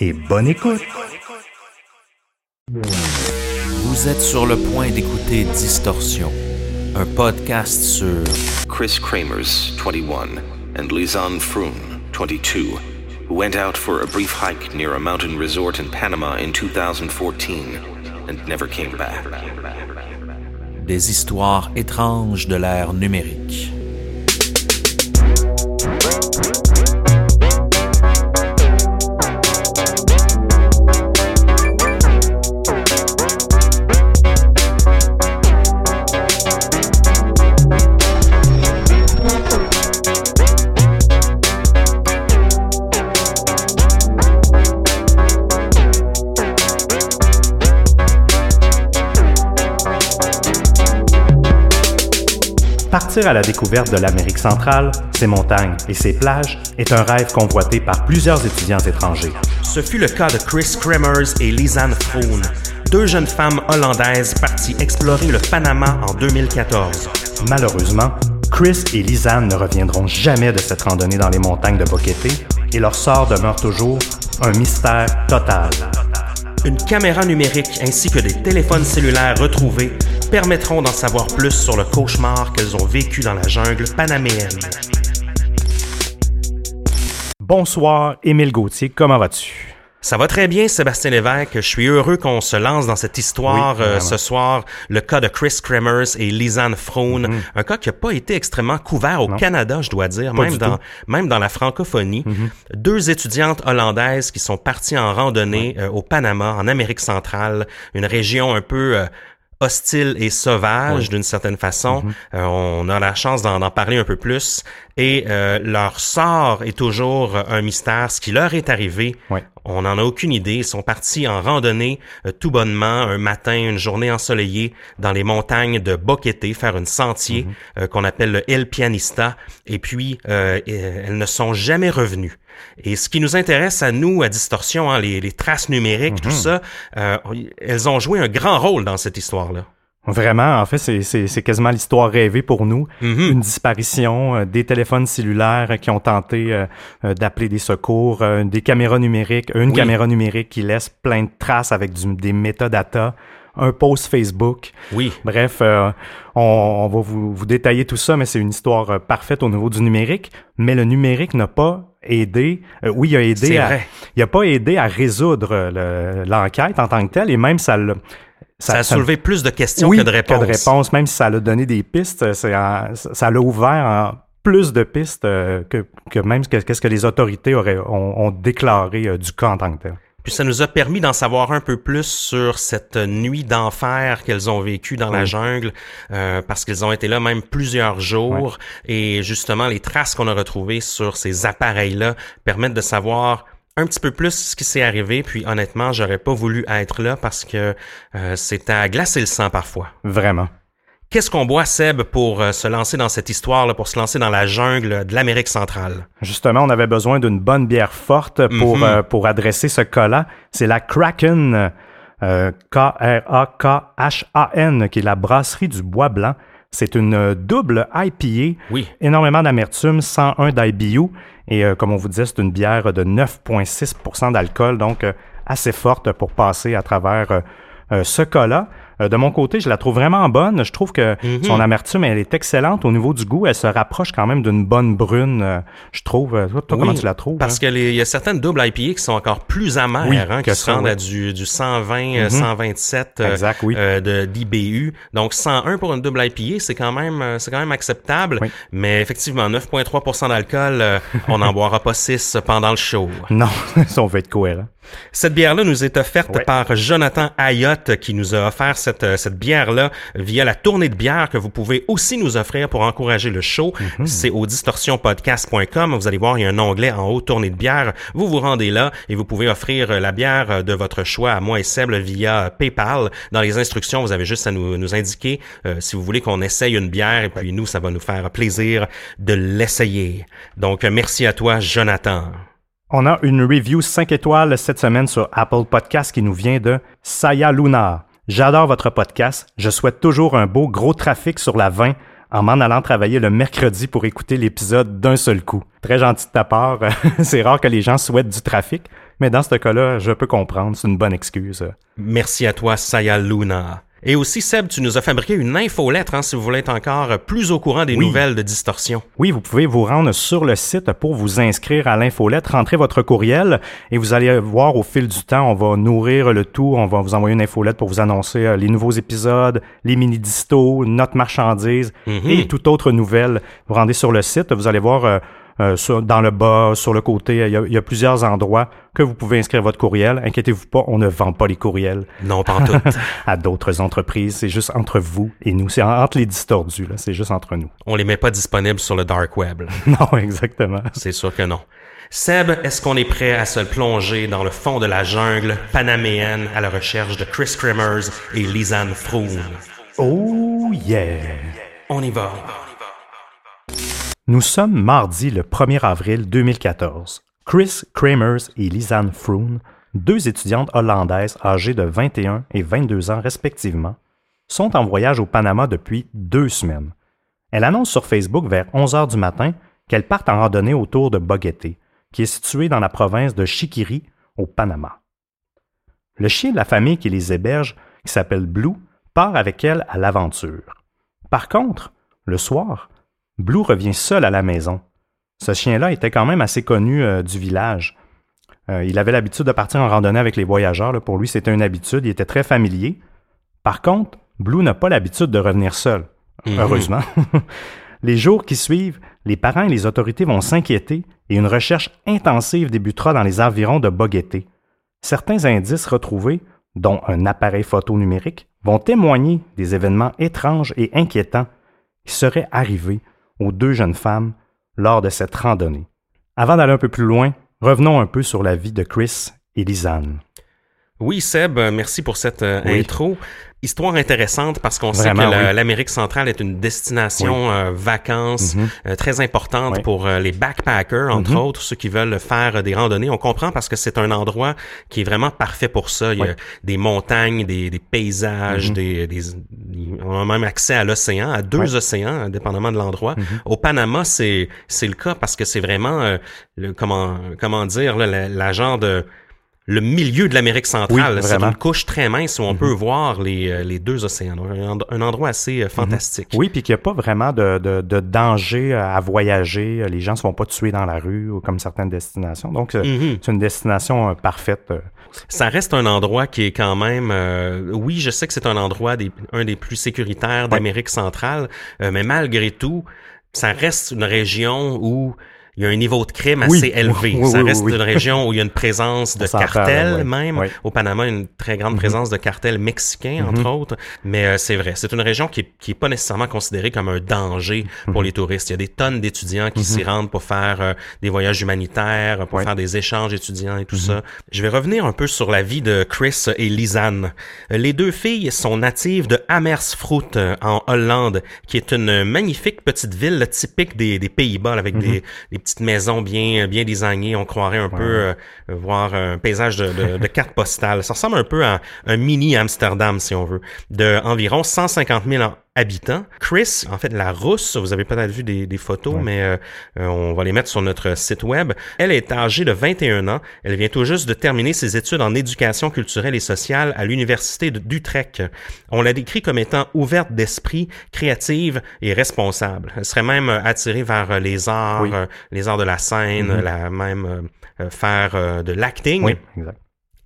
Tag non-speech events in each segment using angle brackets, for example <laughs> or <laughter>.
et bonne écoute. Vous êtes sur le point d'écouter Distorsion, un podcast sur Chris Kramers, 21, and Lizanne Froon, 22, who went out for a brief hike near a mountain resort in Panama in 2014 and never came back. des histoires étranges de l'ère numérique. Partir à la découverte de l'Amérique centrale, ses montagnes et ses plages est un rêve convoité par plusieurs étudiants étrangers. Ce fut le cas de Chris Kremers et Lisanne Froon, deux jeunes femmes hollandaises parties explorer le Panama en 2014. Malheureusement, Chris et Lisanne ne reviendront jamais de cette randonnée dans les montagnes de Boquete et leur sort demeure toujours un mystère total. Une caméra numérique ainsi que des téléphones cellulaires retrouvés permettront d'en savoir plus sur le cauchemar qu'elles ont vécu dans la jungle panaméenne. Bonsoir, Émile Gauthier, comment vas-tu? Ça va très bien, Sébastien Lévesque. Je suis heureux qu'on se lance dans cette histoire Oui, euh, ce soir. Le cas de Chris Kremers et Lisanne Froon. Un cas qui n'a pas été extrêmement couvert au Mhm. Non. Canada, je dois dire, Pas même dans, tout. même dans la francophonie. Deux étudiantes hollandaises qui sont parties en randonnée euh, au Panama, en Amérique centrale, une région un peu... euh, hostile et sauvage d'une certaine façon. Mhm. Euh, on a la chance d'en d'en parler un peu plus. Et euh, leur sort est toujours un mystère. Ce qui leur est arrivé, on n'en a aucune idée. Ils sont partis en randonnée euh, tout bonnement un matin, une journée ensoleillée dans les montagnes de Boquete, faire un sentier euh, qu'on appelle le El Pianista. Et puis, euh, et- elles ne sont jamais revenues. Et ce qui nous intéresse à nous, à Distorsion, hein, les, les traces numériques, tout ça, euh, elles ont joué un grand rôle dans cette histoire-là. Vraiment, en fait, c'est- quasiment l'histoire rêvée pour nous. Mhm. Une disparition, euh, des téléphones cellulaires qui ont tenté euh, d'appeler des secours, euh, des caméras numériques, une Oui. caméra numérique qui laisse plein de traces avec du- des métadatas, un post Facebook. Oui. Bref, on, on va vous, vous détailler tout ça, mais c'est une histoire parfaite au niveau du numérique. Mais le numérique n'a pas aidé. euh, oui, il a aidé à, il a pas aidé à résoudre le- l'enquête en tant que telle, et même ça l'a Ça, a soulevé plus de questions oui, que de réponses. même si ça l'a donné des pistes, en- ça l'a ouvert en plus de pistes euh, que, que même que- qu'est-ce que les autorités auraient, ont, ont déclaré euh, du cas en tant que tel. Puis ça nous a permis d'en savoir un peu plus sur cette nuit d'enfer qu'elles ont vécue dans la jungle, euh, parce qu'elles ont été là même plusieurs jours. Et justement, les traces qu'on a retrouvées sur ces appareils-là permettent de savoir un petit peu plus ce qui s'est arrivé, puis honnêtement, j'aurais pas voulu être là parce que euh, c'est à glacer le sang parfois. Vraiment. Qu'est-ce qu'on boit, Seb, pour euh, se lancer dans cette histoire, là, pour se lancer dans la jungle de l'Amérique centrale? Justement, on avait besoin d'une bonne bière forte pour, Mhm. euh, pour adresser ce cas-là. C'est la Kraken, euh, K-R-A-K-H-A-N, qui est la brasserie du Bois Blanc. C'est une euh, double IPA, Oui. énormément d'amertume, 101 d'IBU. Et euh, comme on vous disait, c'est une bière de 9,6% d'alcool, donc assez forte pour passer à travers ce cas-là. Euh, de mon côté, je la trouve vraiment bonne. Je trouve que Mhm. son amertume, elle est excellente au niveau du goût. Elle se rapproche quand même d'une bonne brune, euh, je trouve. Euh, Toi, toi, Oui, comment tu la trouves? Parce hein? que les- il y a certaines doubles IPA qui sont encore plus amères, Oui, hein, que qui se ça, rendent oui. à du, du 120, euh, Mhm. 127 euh, Exact, oui. de d'IBU. Donc 101 pour une double IPA, c'est quand même c'est quand même acceptable. Mais effectivement, 9,3% d'alcool, on n'en <laughs> boira pas 6 pendant le show. Non, <laughs> si on veut être cohérent. Cette bière-là nous est offerte Ouais. par Jonathan Ayotte qui nous a offert cette, euh, cette bière-là via la tournée de bière que vous pouvez aussi nous offrir pour encourager le show. Mhm. C'est au distorsionpodcast.com. Vous allez voir, il y a un onglet en haut tournée de bière. Vous vous rendez là et vous pouvez offrir euh, la bière euh, de votre choix à moi et Seb via PayPal. Dans les instructions, vous avez juste à nous, nous indiquer euh, si vous voulez qu'on essaye une bière et puis nous, ça va nous faire plaisir de l'essayer. Donc, merci à toi, Jonathan. On a une review 5 étoiles cette semaine sur Apple Podcast qui nous vient de Saya Luna. J'adore votre podcast. Je souhaite toujours un beau gros trafic sur la 20 en m'en allant travailler le mercredi pour écouter l'épisode d'un seul coup. Très gentil de ta part. <laughs> C'est rare que les gens souhaitent du trafic, mais dans ce cas-là, je peux comprendre. C'est une bonne excuse. Merci à toi, Saya Luna. Et aussi, Seb, tu nous as fabriqué une infolettre, hein, si vous voulez être encore plus au courant des Oui. nouvelles de Distorsion. Oui, vous pouvez vous rendre sur le site pour vous inscrire à l'infolette, rentrer votre courriel et vous allez voir au fil du temps, on va nourrir le tout, on va vous envoyer une infolette pour vous annoncer euh, les nouveaux épisodes, les mini-distos, notre marchandise Mhm. et toute autre nouvelle. Vous rendez sur le site, vous allez voir euh, euh, sur- dans le bas, sur le côté, il y, a, il y a plusieurs endroits que vous pouvez inscrire votre courriel. Inquiétez-vous pas, on ne vend pas les courriels Non, pas en tout. <laughs> à d'autres entreprises. C'est juste entre vous et nous. C'est en- entre les distordus, là. C'est juste entre nous. On les met pas disponibles sur le dark web. <laughs> Non, exactement. C'est sûr que non. Seb, est-ce qu'on est prêt à se plonger dans le fond de la jungle panaméenne à la recherche de Chris Kremers et Lisanne Froome? Oh yeah! On y va. Nous sommes mardi le 1er avril 2014. Chris Kramers et Lisanne Froon, deux étudiantes hollandaises âgées de 21 et 22 ans respectivement, sont en voyage au Panama depuis deux semaines. Elle annonce sur Facebook vers 11 heures du matin qu'elles partent en randonnée autour de Boguete, qui est situé dans la province de Chiquiri, au Panama. Le chien de la famille qui les héberge, qui s'appelle Blue, part avec elles à l'aventure. Par contre, le soir, Blue revient seul à la maison. Ce chien-là était quand même assez connu euh, du village. Euh, il avait l'habitude de partir en randonnée avec les voyageurs. là. Pour lui, c'était une habitude. Il était très familier. Par contre, Blue n'a pas l'habitude de revenir seul. Mhm. Heureusement. <laughs> les jours qui suivent, les parents et les autorités vont s'inquiéter et une recherche intensive débutera dans les environs de Boguete. Certains indices retrouvés, dont un appareil photo numérique, vont témoigner des événements étranges et inquiétants qui seraient arrivés aux deux jeunes femmes lors de cette randonnée. Avant d'aller un peu plus loin, revenons un peu sur la vie de Chris et Lisanne. Oui, Seb, euh, merci pour cette euh, Oui. intro. Histoire intéressante parce qu'on sait que oui. l'Amérique centrale est une destination euh, vacances Mhm. euh, très importante Oui. pour euh, les backpackers, entre Mhm. autres, ceux qui veulent faire des randonnées. On comprend parce que c'est un endroit qui est vraiment parfait pour ça. Il y a des montagnes, des, des paysages, Mhm. des, des- on a même accès à l'océan, à deux océans, dépendamment de l'endroit. Au Panama, c'est c'est le cas parce que c'est vraiment le, comment comment dire là, la, la genre de le milieu de l'Amérique centrale. Oui, c'est une couche très mince où on Mhm. peut voir les, euh, les deux océans. Un, end- un endroit assez euh, fantastique. Oui, puis qu'il n'y a pas vraiment de, de- de danger à voyager. Les gens ne se font pas tuer dans la rue ou comme certaines destinations. Donc, euh, Mhm. c'est une destination euh, parfaite. euh. Ça reste un endroit qui est quand même... euh, oui, je sais que c'est un endroit des, un des plus sécuritaires d'Amérique centrale, euh, mais malgré tout, ça reste une région où il y a un niveau de crime Oui. assez élevé. Oui, ça reste une région où il y a une présence de parle, cartels même. Au Panama, une très grande présence de cartels mexicains, entre autres. Mais euh, c'est vrai, c'est une région qui, est- qui est pas nécessairement considérée comme un danger pour les touristes. Il y a des tonnes d'étudiants qui s'y rendent pour faire euh, des voyages humanitaires, pour faire des échanges étudiants et tout ça. Je vais revenir un peu sur la vie de Chris et Lisanne. Euh, Les deux filles sont natives de Amersfoort en Hollande, qui est une magnifique petite ville typique des, des Pays-Bas, avec des, des petites maisons bien bien designées. On croirait un peu euh, voir un paysage de, de, de <laughs> carte postale. Ça ressemble un peu à un mini Amsterdam, si on veut, de environ 150 000 en- habitants. Chris, en fait, la rousse, vous avez peut-être vu des, des photos, mais euh, euh, on va les mettre sur notre site web. Elle est âgée de 21 ans. Elle vient tout juste de terminer ses études en éducation culturelle et sociale à l'université d'Utrecht. On la décrit comme étant ouverte d'esprit, créative et responsable. Elle serait même euh, attirée vers les arts, Oui. les arts de la scène, la même euh, euh, faire euh, de l'acting. Oui, exact.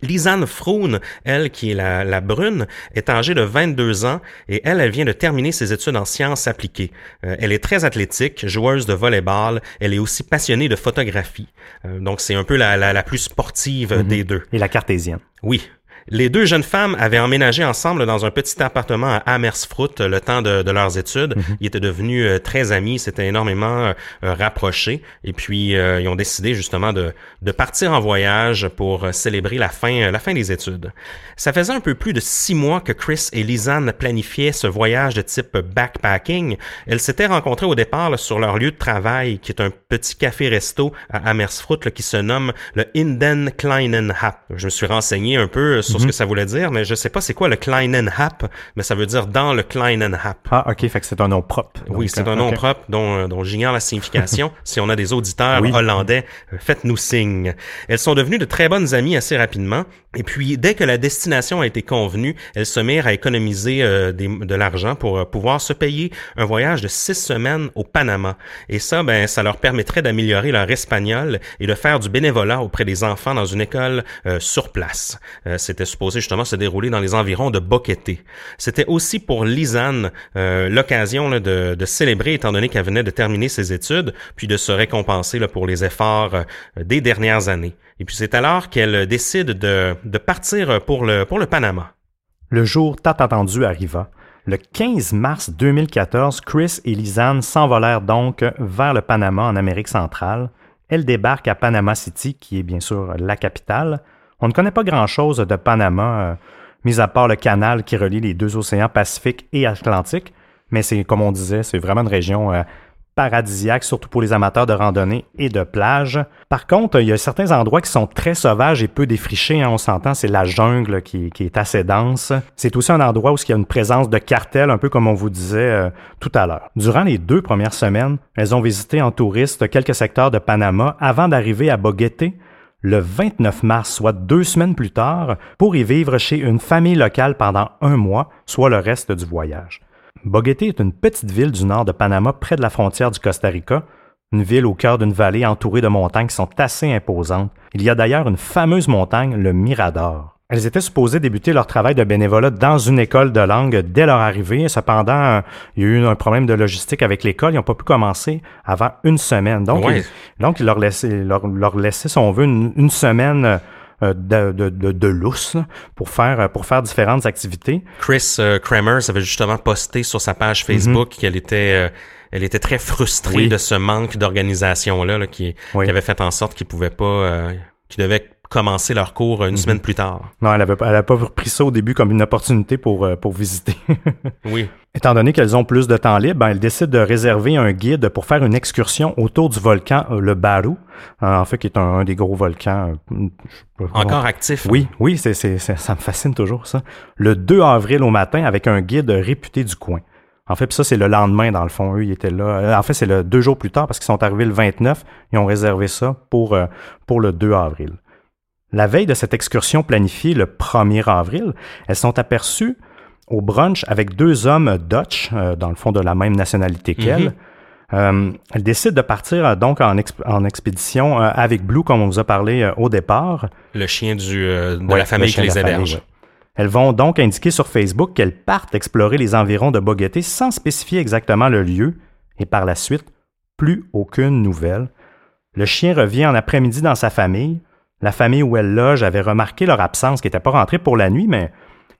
Lisanne Froun, elle qui est la, la brune, est âgée de 22 ans et elle, elle vient de terminer ses études en sciences appliquées. Euh, elle est très athlétique, joueuse de volleyball, elle est aussi passionnée de photographie. Euh, donc c'est un peu la, la, la plus sportive euh, des deux. Et la cartésienne. Oui. Les deux jeunes femmes avaient emménagé ensemble dans un petit appartement à Amersfoort le temps de, de leurs études. Ils étaient devenus euh, très amis, s'étaient énormément euh, rapprochés. Et puis, euh, ils ont décidé justement de, de partir en voyage pour célébrer la fin, la fin des études. Ça faisait un peu plus de six mois que Chris et Lisanne planifiaient ce voyage de type backpacking. Elles s'étaient rencontrées au départ là, sur leur lieu de travail, qui est un petit café-resto à Amersfoort là, qui se nomme le Inden Kleinen Hap. Je me suis renseigné un peu sur ce que ça voulait dire, mais je sais pas c'est quoi le Kleinen Hap, mais ça veut dire dans le Kleinen Hap. Ah, OK, fait que c'est un nom propre. Oui, c'est euh, un nom OK. propre dont, euh, dont j'ignore la signification. <laughs> si on a des auditeurs Oui. hollandais, euh, faites-nous signe. Elles sont devenues de très bonnes amies assez rapidement. Et puis, dès que la destination a été convenue, elles se mirent à économiser euh, de l'argent pour euh, pouvoir se payer un voyage de six semaines au Panama. Et ça, ben, ça leur permettrait d'améliorer leur espagnol et de faire du bénévolat auprès des enfants dans une école euh, sur place. C'était supposé justement se dérouler dans les environs de Boquete. C'était aussi pour Lisanne l'occasion de, célébrer, étant donné qu'elle venait de terminer ses études, puis de se récompenser pour les efforts des dernières années. Et puis c'est alors qu'elle décide de, partir pour le, pour le Panama. Le jour tant attendu arriva. Le 15 mars 2014, Chris et Lisanne s'envolèrent donc vers le Panama en Amérique centrale. Elles débarquent à Panama City, qui est bien sûr la capitale. On ne connaît pas grand-chose de Panama, euh, mis à part le canal qui relie les deux océans Pacifique et Atlantique, mais c'est comme on disait, c'est vraiment une région euh, paradisiaque, surtout pour les amateurs de randonnée et de plage. Par contre, il y a certains endroits qui sont très sauvages et peu défrichés. hein, on s'entend, c'est la jungle qui, est assez dense. C'est aussi un endroit où il y a une présence de cartels, un peu comme on vous disait euh, tout à l'heure. Durant les deux premières semaines, elles ont visité en touriste quelques secteurs de Panama avant d'arriver à Boguete, le 29 mars, soit deux semaines plus tard, pour y vivre chez une famille locale pendant un mois, soit le reste du voyage. Boguete est une petite ville du nord de Panama près de la frontière du Costa Rica, une ville au cœur d'une vallée entourée de montagnes qui sont assez imposantes. Il y a d'ailleurs une fameuse montagne, le Mirador. Elles étaient supposées débuter leur travail de bénévolat dans une école de langue dès leur arrivée. Cependant, il y a eu un problème de logistique avec l'école. Ils n'ont pas pu commencer avant une semaine. Donc, ils, donc ils leur laissaient, leur, leur laissaient, si on veut, une, une semaine euh, de, de, de, de lousse là, pour faire, pour faire différentes activités. Chris euh, Kremers avait justement posté sur sa page Facebook qu'elle était... euh, elle était très frustrée Oui. de ce manque d'organisation-là là, qui, Oui. qui avait fait en sorte qu'ils pouvaient pas... euh, qu'ils devaient commencer leur cours une semaine plus tard. Non, elle n'avait elle pas pris ça au début comme une opportunité pour, euh, pour visiter. <laughs> Oui. Étant donné qu'elles ont plus de temps libre, ben, elles décident de réserver un guide pour faire une excursion autour du volcan euh, le Barou, euh, en fait, qui est un, un des gros volcans. euh, Encore actif? Oui, oui, c'est, ça me fascine toujours, ça. Le 2 avril au matin avec un guide réputé du coin. En fait, ça, c'est le lendemain, dans le fond. Eux, ils étaient là. Euh, En fait, c'est le deux jours plus tard parce qu'ils sont arrivés le 29. Ils ont réservé ça pour, euh, pour le 2 avril. La veille de cette excursion planifiée le 1er avril, elles sont aperçues au brunch avec deux hommes Dutch, euh, dans le fond de la même nationalité qu'elles. Euh, elles décident de partir euh, donc en, exp- en expédition euh, avec Blue, comme on vous a parlé au départ. Le chien du, de Ouais, la famille le qui les héberge. Elles vont donc indiquer sur Facebook qu'elles partent explorer les environs de Boguete sans spécifier exactement le lieu et par la suite, plus aucune nouvelle. Le chien revient en après-midi dans sa famille. La famille où elle loge avait remarqué leur absence, qui n'était pas rentrée pour la nuit, mais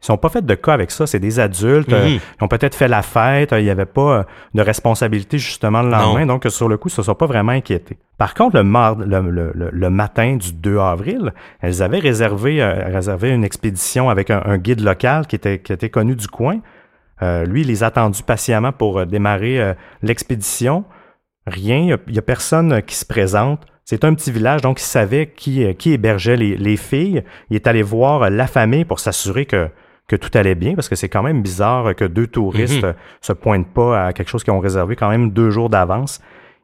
ils sont pas fait de cas avec ça. C'est des adultes. euh, Mhm. ils ont peut-être fait la fête. euh, Il n'y avait pas euh, de responsabilité justement le lendemain. Donc, sur le coup, ils se sont pas vraiment inquiétés. Par contre, le, mar- le, le- le- le matin du 2 avril, elles avaient réservé, réservé une expédition avec un, un guide local qui était, qui était connu du coin. Lui, il les a attendus patiemment pour démarrer l'expédition. Rien, il n'y a, personne qui se présente. C'est un petit village, donc il savait qui, euh, qui hébergeait les, les filles. Il est allé voir euh, la famille pour s'assurer que, que tout allait bien, parce que c'est quand même bizarre que deux touristes Mhm. euh, se pointent pas à quelque chose qu'ils ont réservé quand même deux jours d'avance.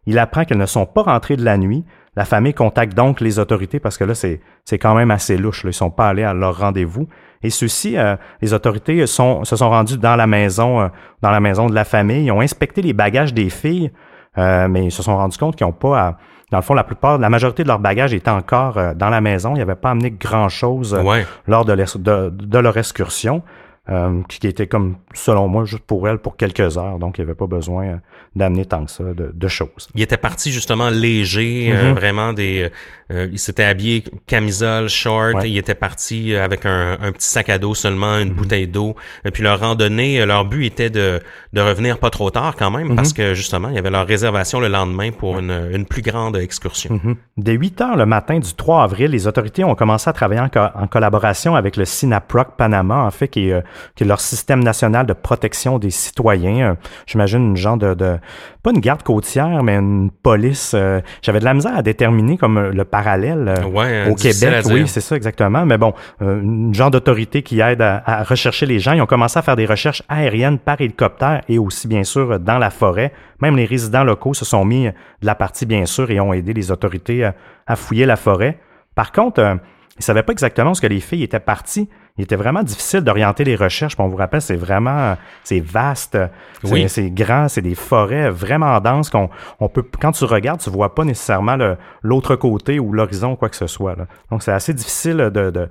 Il apprend qu'elles ne sont pas rentrées de la nuit. La famille contacte donc les autorités parce que là, c'est, c'est quand même assez louche. Là. Ils sont pas allés à leur rendez-vous. Et ceux-ci, euh, les autorités sont, se sont rendus dans la maison, euh, dans la maison de la famille. Ils ont inspecté les bagages des filles, euh, mais ils se sont rendus compte qu'ils n'ont pas à, dans le fond, la plupart, la majorité de leurs bagages étaient encore euh, dans la maison. Ils n'avaient pas amené grand-chose euh, Ouais. lors de, l'es- de- de leur excursion, euh, qui était comme, selon moi, juste pour elles, pour quelques heures. Donc, il n'y avait pas besoin d'amener tant que ça de, de choses. Il était parti justement léger, euh, Mhm. vraiment des. Euh, il s'était habillé camisole, short. Ouais. Il était parti avec un, un petit sac à dos seulement, Mhm. une bouteille d'eau. Et puis leur randonnée, euh, leur but était de, de revenir pas trop tard quand même, Mhm. parce que justement, il y avait leur réservation le lendemain pour une, une plus grande excursion. Mhm. Dès 8 heures le matin du 3 avril, les autorités ont commencé à travailler en, co- en collaboration avec le SINAPROC Panama, en fait, qui est, euh, qui est leur système national de protection des citoyens. Euh, J'imagine une genre de, de- pas une garde côtière, mais une police. euh, J'avais de la misère à déterminer comme euh, le parallèle. euh, Ouais, au Québec, oui, c'est ça exactement. Mais bon, euh, une genre d'autorité qui aide à, à rechercher les gens. Ils ont commencé à faire des recherches aériennes par hélicoptère et aussi, bien sûr, dans la forêt. Même les résidents locaux se sont mis de la partie, bien sûr, et ont aidé les autorités à, à fouiller la forêt. Par contre, euh, ils savaient pas exactement ce que les filles étaient parties. Il était vraiment difficile d'orienter les recherches. Puis on vous rappelle, c'est vraiment, c'est vaste, c'est Oui. c'est grand, c'est des forêts vraiment denses qu'on on peut, quand tu regardes, tu vois pas nécessairement l'autre côté ou l'horizon ou quoi que ce soit. là. Donc c'est assez difficile de, de euh,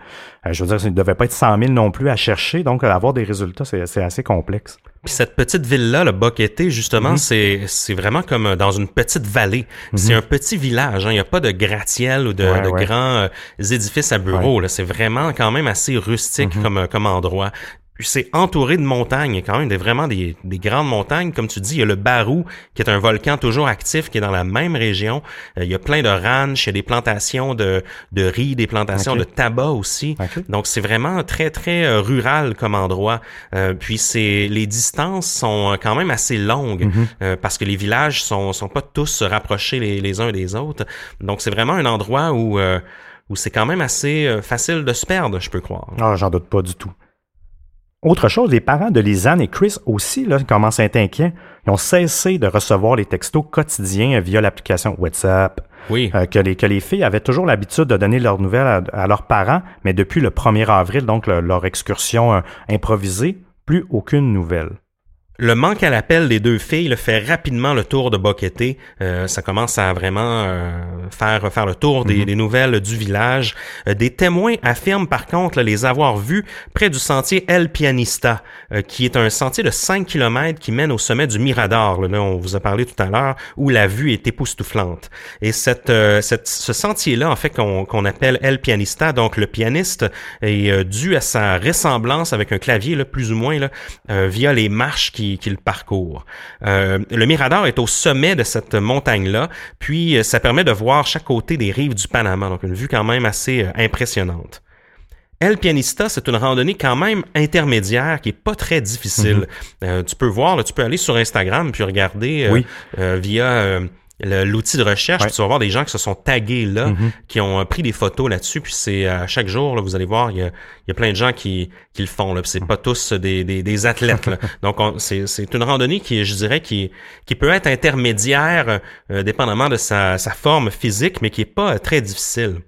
je veux dire, il ne devait pas être 100 000 non plus à chercher. Donc avoir des résultats, c'est assez complexe. Puis cette petite ville-là, le Boquete, justement, Mhm. c'est c'est vraiment comme euh, dans une petite vallée. C'est un petit village. hein. Il n'y a pas de gratte-ciel ou de, Ouais, de ouais. grands euh, édifices à bureaux. là. C'est vraiment quand même assez rustique Mhm. comme, euh, comme endroit. Puis c'est entouré de montagnes, quand même des, vraiment des, des grandes montagnes. Comme tu dis, il y a le Barou, qui est un volcan toujours actif, qui est dans la même région. Euh, il y a plein de ranchs, il y a des plantations de, de riz, des plantations de tabac aussi. Donc c'est vraiment très très euh, rural comme endroit. Euh, puis c'est les distances sont quand même assez longues Mhm. euh, parce que les villages sont sont pas tous rapprochés les, les uns des autres. Donc c'est vraiment un endroit où euh, où c'est quand même assez facile de se perdre, je peux croire. Ah, j'en doute pas du tout. Autre chose, les parents de Lisanne et Chris aussi là, commencent à être inquiets. Ils ont cessé de recevoir les textos quotidiens via l'application WhatsApp. Oui. Euh, que, les, que les filles avaient toujours l'habitude de donner leurs nouvelles à, à leurs parents, mais depuis le 1er avril, donc le- leur excursion euh, improvisée, plus aucune nouvelle. Le manque à l'appel des deux filles le fait rapidement le tour de Boquete. Euh, ça commence à vraiment euh, faire faire le tour des, des nouvelles du village. Euh, des témoins affirment par contre là, les avoir vus près du sentier El Pianista, euh, qui est un sentier de 5 km qui mène au sommet du Mirador. Là, Là, on vous a parlé tout à l'heure, où la vue est époustouflante. Et cette, euh, cette- ce sentier-là, en fait, qu'on qu'on appelle El Pianista, donc le pianiste, est euh, dû à sa ressemblance avec un clavier, là, plus ou moins, là, euh, via les marches qui, qui le parcourent. Euh, le Mirador est au sommet de cette montagne-là, puis euh, ça permet de voir chaque côté des rives du Panama, donc une vue quand même assez euh, impressionnante. El Pianista, c'est une randonnée quand même intermédiaire qui est pas très difficile. Euh, tu peux voir, là, tu peux aller sur Instagram puis regarder euh, Oui. euh, via l'outil de recherche. Ouais. puis Tu vas voir des gens qui se sont tagués là, Mhm. qui ont euh, pris des photos là-dessus. Puis c'est à chaque jour, là, vous allez voir, il y a, il y a plein de gens qui, qui le font. Là, c'est pas tous des, des, des athlètes. là. <laughs> Donc on- c'est c'est une randonnée qui, je dirais, qui, qui peut être intermédiaire, euh, dépendamment de sa, sa forme physique, mais qui est pas euh, très difficile.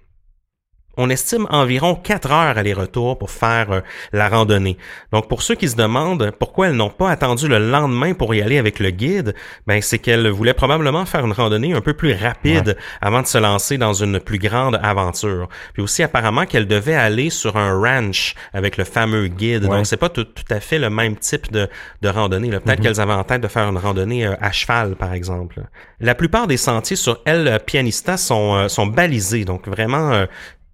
On estime environ 4 heures aller-retour pour faire euh, la randonnée. Donc pour ceux qui se demandent pourquoi elles n'ont pas attendu le lendemain pour y aller avec le guide, ben c'est qu'elles voulaient probablement faire une randonnée un peu plus rapide avant de se lancer dans une plus grande aventure. Puis aussi apparemment qu'elles devaient aller sur un ranch avec le fameux guide. Donc c'est pas tout, à fait le même type de, de randonnée. Peut-être mm-hmm. qu'elles avaient en tête de faire une randonnée euh, à cheval par exemple. La plupart des sentiers sur El Pianista sont, euh, sont balisés, donc vraiment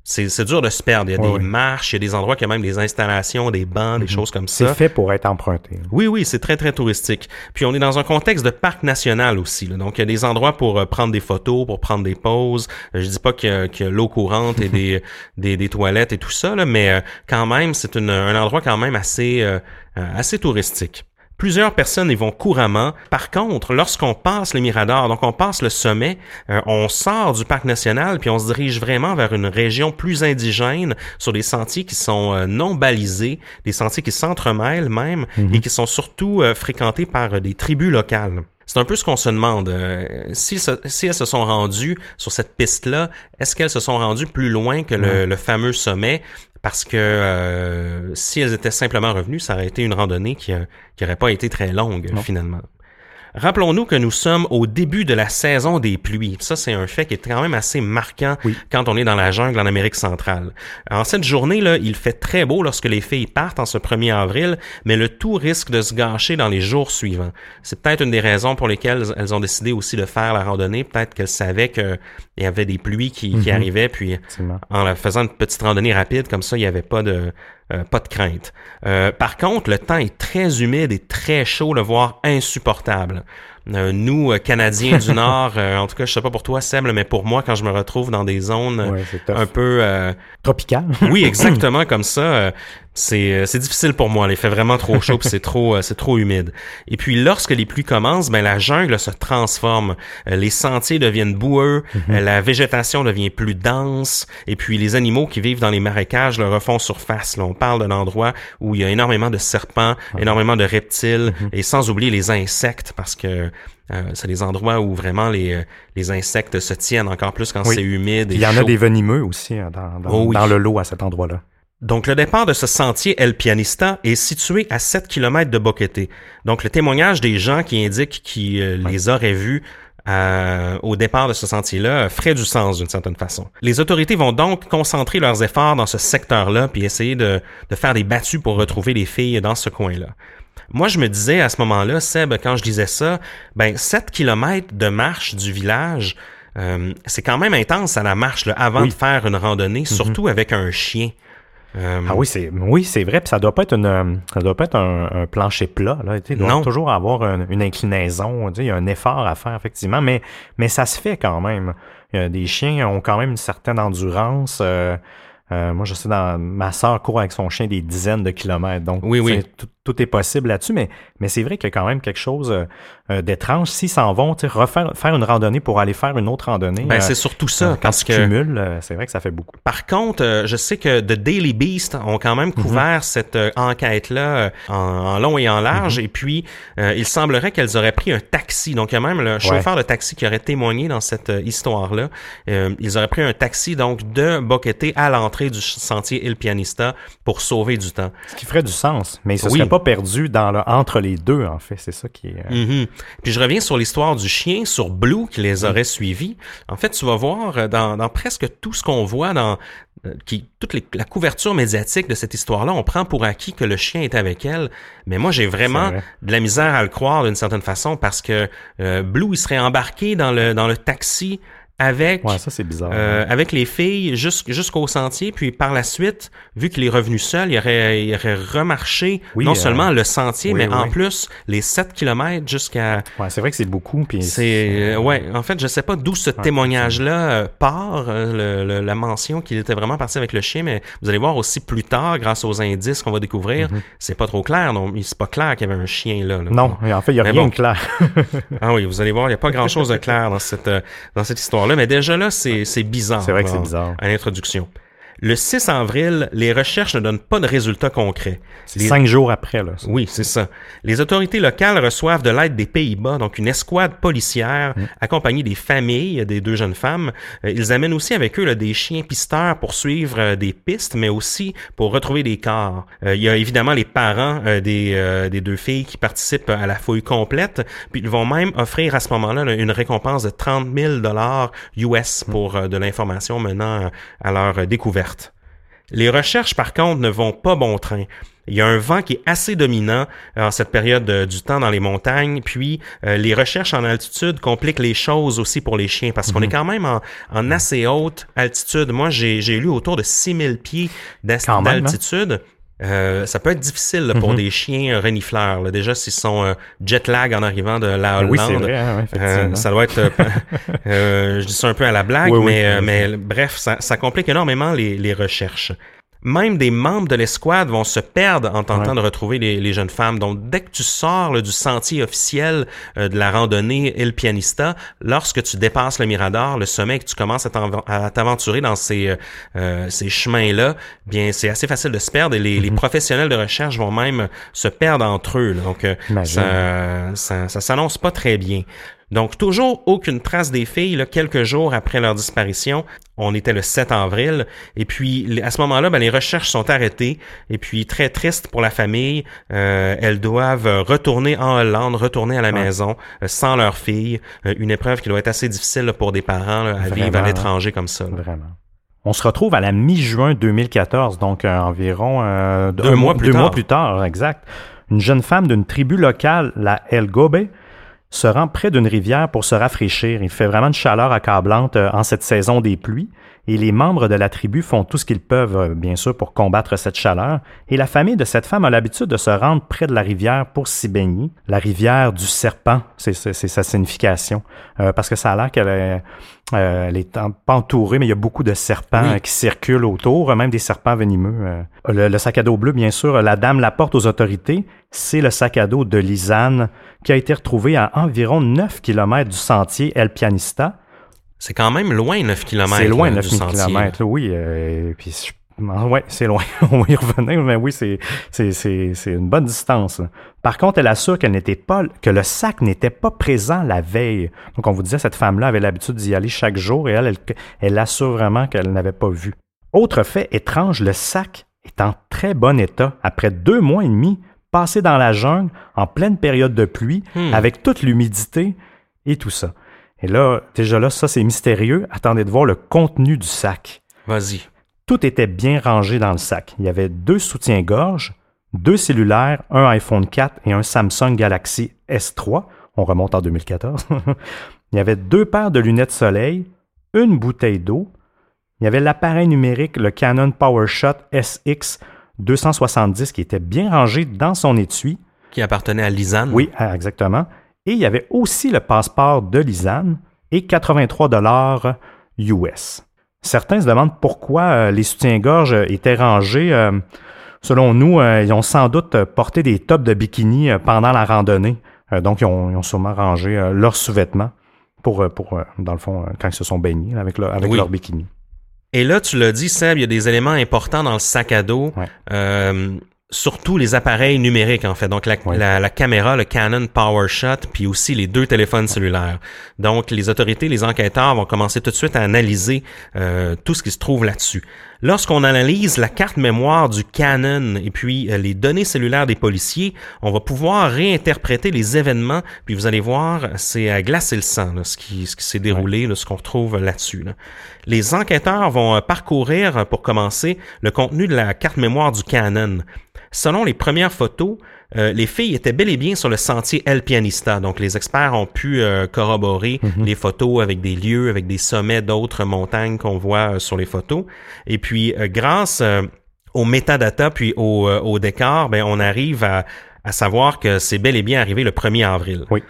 c'est dur de se perdre. Il y a des marches, il y a des endroits qui ont même des installations, des bancs, des mhm. choses comme ça. C'est fait pour être emprunté. Oui, oui, c'est très, très touristique. Puis on est dans un contexte de parc national aussi. Donc il y a des endroits pour euh, prendre des photos, pour prendre des poses. Euh, je dis pas y a, l'eau courante et des, <laughs> des, des, toilettes et tout ça, là, mais euh, quand même, c'est un endroit quand même assez, assez touristique. Plusieurs personnes y vont couramment. Par contre, lorsqu'on passe le Mirador, donc on passe le sommet, euh, on sort du parc national puis on se dirige vraiment vers une région plus indigène sur des sentiers qui sont euh, non balisés, des sentiers qui s'entremêlent même mhm. et qui sont surtout euh, fréquentés par des tribus locales. C'est un peu ce qu'on se demande. si, si, elles se sont rendues sur cette piste-là, est-ce qu'elles se sont rendues plus loin que le, le fameux sommet? Parce que euh, si elles étaient simplement revenues, ça aurait été une randonnée qui n'aurait pas été très longue finalement. Rappelons-nous que nous sommes au début de la saison des pluies. Ça, c'est un fait qui est quand même assez marquant quand on est dans la jungle en Amérique centrale. En cette journée-là, il fait très beau lorsque les filles partent en ce 1er avril, mais le tout risque de se gâcher dans les jours suivants. C'est peut-être une des raisons pour lesquelles elles ont décidé aussi de faire la randonnée. Peut-être qu'elles savaient qu'il y avait des pluies qui, qui mhm. arrivaient, puis en faisant une petite randonnée rapide, comme ça, il n'y avait pas de, euh, pas de crainte. Euh, par contre, le temps est très humide et très chaud, le voire insupportable. Euh, nous, Canadiens du <laughs> Nord, en tout cas, je sais pas pour toi, Seb, mais pour moi, quand je me retrouve dans des zones un peu... Tropicales. oui, <laughs> exactement comme ça c'est euh, c'est difficile pour moi. Il fait vraiment trop chaud c'est trop euh, c'est trop humide. Et puis lorsque les pluies commencent, ben la jungle se transforme. Euh, les sentiers deviennent boueux, mhm. la végétation devient plus dense et puis les animaux qui vivent dans les marécages le refont surface. Là, on parle d'un endroit où il y a énormément de serpents, ah. énormément de reptiles mhm. et sans oublier les insectes parce que c'est des endroits où vraiment les, les insectes se tiennent encore plus quand c'est humide. il y en a des venimeux aussi hein, dans, dans, oh dans le lot à cet endroit-là. Donc, le départ de ce sentier El Pianista est situé à 7 km de Boquete. Donc, le témoignage des gens qui indiquent qu'ils euh, les auraient vus euh, au départ de ce sentier-là ferait du sens d'une certaine façon. Les autorités vont donc concentrer leurs efforts dans ce secteur-là puis essayer de, de faire des battues pour retrouver les filles dans ce coin-là. Moi, je me disais à ce moment-là, Seb, quand je disais ça, ben 7 km de marche du village, euh, c'est quand même intense à la marche là, avant de faire une randonnée, mm-hmm. surtout avec un chien. Euh, ah oui, c'est oui, c'est vrai. Puis ça doit pas être une, ça doit pas être un, plancher plat. Là. Il doit toujours avoir une, inclinaison. Il y a un effort à faire effectivement, mais mais ça se fait quand même. des chiens ont quand même une certaine endurance. Euh, euh, moi, je sais, dans ma soeur court avec son chien des dizaines de kilomètres. Donc, oui, oui. Tout, est possible là-dessus, mais, mais c'est vrai qu'il y a quand même quelque chose euh, euh, d'étrange. S'ils s'en vont, refaire faire une randonnée pour aller faire une autre randonnée. Ben, c'est surtout ça. parce que cumule, c'est vrai que ça fait beaucoup. Par contre, je sais que The Daily Beast ont quand même mhm. couvert cette enquête-là en, long et en large. Mhm. Et puis, il semblerait qu'elles auraient pris un taxi. Donc, il y a même le chauffeur de taxi qui aurait témoigné dans cette histoire-là. ils auraient pris un taxi, donc, de Boquete à l'entrée du sentier Il Pianista pour sauver du temps. Ce qui ferait du sens, mais ne serait pas perdu dans le, entre les deux, en fait. C'est ça qui est... Euh, mm-hmm. Puis je reviens sur l'histoire du chien, sur Blue qui les aurait suivis. En fait, tu vas voir euh, dans, dans presque tout ce qu'on voit dans euh, qui toute la couverture médiatique de cette histoire-là, on prend pour acquis que le chien est avec elle, mais moi j'ai vraiment de la misère à le croire d'une certaine façon parce que Blue il serait embarqué dans le dans le taxi avec ça, c'est bizarre, euh, avec les filles jusqu'au sentier puis par la suite vu qu'il est revenu seul il aurait, il aurait remarché non euh, seulement le sentier mais en plus les 7 km jusqu'à ouais c'est vrai que c'est beaucoup puis c'est euh, ouais en fait je sais pas d'où ce témoignage là part le, la mention qu'il était vraiment parti avec le chien mais vous allez voir aussi plus tard grâce aux indices qu'on va découvrir mm-hmm. c'est pas trop clair non c'est pas clair qu'il y avait un chien là, non en fait il y a rien de clair. Ah oui vous allez voir il y a pas <laughs> grand chose de clair dans cette dans cette histoire mais déjà là, c'est bizarre. C'est vrai que c'est bizarre. À l'introduction. Le 6 avril, les recherches ne donnent pas de résultats concrets. C'est cinq jours après, là. ça. Oui, c'est ça. Les autorités locales reçoivent de l'aide des Pays-Bas, donc une escouade policière Mm. accompagnée des familles des deux jeunes femmes. Euh, Ils amènent aussi avec eux là, des chiens pisteurs pour suivre euh, des pistes, mais aussi pour retrouver des corps. Euh, Il y a évidemment les parents euh, des, euh, des deux filles qui participent à la fouille complète, puis ils vont même offrir à ce moment-là là, une récompense de 30 000 dollars US pour euh, de l'information menant à leur euh, Les recherches, par contre, ne vont pas bon train. Il y a un vent qui est assez dominant en cette période euh, du temps dans les montagnes, puis euh, les recherches en altitude compliquent les choses aussi pour les chiens, parce qu'on est quand même en, en assez haute altitude. Moi, j'ai lu autour de 6000 pieds hein? d'altitude. Euh, ça peut être difficile là, pour des chiens euh, renifleurs. là. Déjà, s'ils sont euh, jet lag en arrivant de la Hollande, Oui, c'est vrai, hein, euh, ça doit être. <laughs> euh, je dis ça un peu à la blague, Oui, mais, euh, oui, mais bref, ça, ça complique énormément les, les recherches. Même des membres de l'escouade vont se perdre en tentant Ouais. de retrouver les, les jeunes femmes. Donc, dès que tu sors là, du sentier officiel euh, de la randonnée El Pianista, lorsque tu dépasses le Mirador, le sommet, et que tu commences à t'aventurer dans ces, euh, euh, ces chemins-là, bien, c'est assez facile de se perdre et les, les professionnels de recherche vont même se perdre entre eux. là. Donc, euh, ça, ça s'annonce pas très bien. Donc, toujours aucune trace des filles, là, quelques jours après leur disparition. On était le 7 avril. Et puis, à ce moment-là, ben, les recherches sont arrêtées. Et puis, très triste pour la famille, euh, elles doivent retourner en Hollande, retourner à la Ouais. maison euh, sans leur fille. Euh, une épreuve qui doit être assez difficile là, pour des parents là, à vivre à l'étranger comme ça. Vraiment. On se retrouve à la mi-juin 2014, donc environ euh, Deux un mois plus deux tard. mois plus tard, exact. Une jeune femme d'une tribu locale, la El Gobe, se rend près d'une rivière pour se rafraîchir. Il fait vraiment une chaleur accablante euh, en cette saison des pluies. Et les membres de la tribu font tout ce qu'ils peuvent, euh, bien sûr, pour combattre cette chaleur. Et la famille de cette femme a l'habitude de se rendre près de la rivière pour s'y baigner. La rivière du serpent, c'est sa signification. Euh, parce que ça a l'air qu'elle est, euh, elle est en- pas entourée, mais il y a beaucoup de serpents Oui. euh, qui circulent autour, même des serpents venimeux. Le, le sac à dos bleu, bien sûr, la dame l'apporte aux autorités. C'est le sac à dos de Lisanne qui a été retrouvé à environ 9 km du sentier El Pianista. C'est quand même loin, 9 km. C'est loin, là, 9 du sentier. km, oui. euh, puis je- ah ouais, c'est loin. <laughs> On va y revenir, mais oui, c'est, c'est, c'est, c'est une bonne distance. Par contre, elle assure qu'elle n'était pas, que le sac n'était pas présent la veille. Donc, on vous disait, cette femme-là avait l'habitude d'y aller chaque jour et elle, elle, elle assure vraiment qu'elle n'avait pas vu. Autre fait étrange, le sac est en très bon état. Après deux mois et demi, passé dans la jungle, en pleine période de pluie, Hmm. avec toute l'humidité et tout ça. Et là, déjà là, ça c'est mystérieux. Attendez de voir le contenu du sac. Vas-y. Tout était bien rangé dans le sac. Il y avait deux soutiens-gorge, deux cellulaires, un iPhone 4 et un Samsung Galaxy S3. On remonte en 2014. <laughs> Il y avait deux paires de lunettes soleil, une bouteille d'eau. Il y avait l'appareil numérique, le Canon PowerShot SX 270 qui était bien rangé dans son étui. Qui appartenait à Lisanne. Oui, ah, exactement. Et il y avait aussi le passeport de Lisanne et 83 dollars US. Certains se demandent pourquoi euh, les soutiens-gorge étaient rangés. euh, selon nous, euh, ils ont sans doute porté des tops de bikini pendant la randonnée. Donc, ils ont, ils ont sûrement rangé leurs sous-vêtements pour, pour dans le fond, quand ils se sont baignés avec, leur- avec Oui. leur bikini. Et là, tu l'as dit, Seb, il y a des éléments importants dans le sac à dos. Ouais. Euh, surtout les appareils numériques, en fait. Donc, la, la, la caméra, le Canon PowerShot, puis aussi les deux téléphones cellulaires. Donc, les autorités, les enquêteurs vont commencer tout de suite à analyser euh, tout ce qui se trouve là-dessus. Lorsqu'on analyse la carte mémoire du Canon et puis euh, les données cellulaires des policiers, on va pouvoir réinterpréter les événements. Puis vous allez voir, c'est à glacer le sang, là, ce qui, ce qui s'est déroulé, là, ce qu'on retrouve là-dessus. là. Les enquêteurs vont euh, parcourir, pour commencer, le contenu de la carte mémoire du Canon. Selon les premières photos, euh, les filles étaient bel et bien sur le sentier El Pianista. Donc, les experts ont pu euh, corroborer les photos avec des lieux, avec des sommets d'autres montagnes qu'on voit euh, sur les photos. Et puis, euh, grâce euh, aux métadata puis au, euh, au décor, ben, on arrive à, à savoir que c'est bel et bien arrivé le 1er avril. Oui.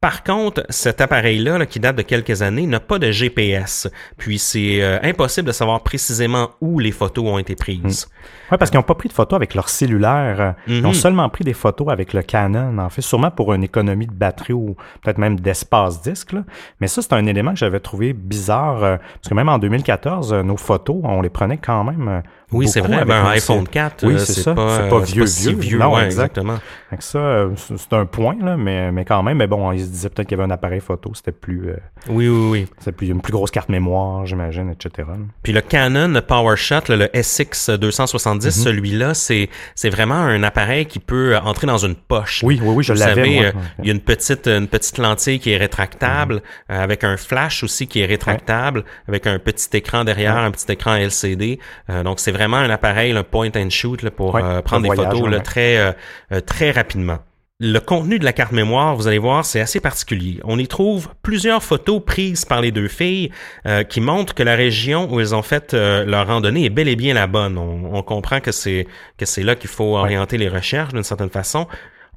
Par contre, cet appareil-là, là, qui date de quelques années, n'a pas de GPS. Puis c'est euh, impossible de savoir précisément où les photos ont été prises. Oui, parce qu'ils n'ont pas pris de photos avec leur cellulaire. Ils ont Mhm. seulement pris des photos avec le Canon, en fait, sûrement pour une économie de batterie ou peut-être même d'espace disque. là. Mais ça, c'est un élément que j'avais trouvé bizarre, euh, parce que même en 2014, euh, nos photos, on les prenait quand même. Euh, Oui, c'est vrai. avec Ben, un iPhone cell- 4, Oui, euh, c'est ça. pas, C'est pas euh, vieux, si vieux. Non, Non, exact. exactement. Que ça, euh, c'est un point, là, mais, mais quand même, mais bon, ils se disaient peut-être qu'il y avait un appareil photo, c'était plus, euh, Oui, oui, oui. c'était plus, une plus grosse carte mémoire, j'imagine, etc. Puis le Canon PowerShot, là, le SX 270, Mhm. celui-là, c'est c'est vraiment un appareil qui peut entrer dans une poche. Oui, oui, oui, je l'avais, euh, il y a une petite une petite lentille qui est rétractable, Mhm. euh, avec un flash aussi qui est rétractable, avec un petit écran derrière, un petit écran LCD. Euh, donc c'est vraiment un appareil, un point and shoot là, pour Ouais, euh, prendre des voyage, photos là, ouais. très euh, euh, très rapidement. Le contenu de la carte mémoire, vous allez voir, c'est assez particulier. On y trouve plusieurs photos prises par les deux filles euh, qui montrent que la région où elles ont fait euh, leur randonnée est bel et bien la bonne. On, on comprend que c'est que c'est là qu'il faut orienter les recherches d'une certaine façon.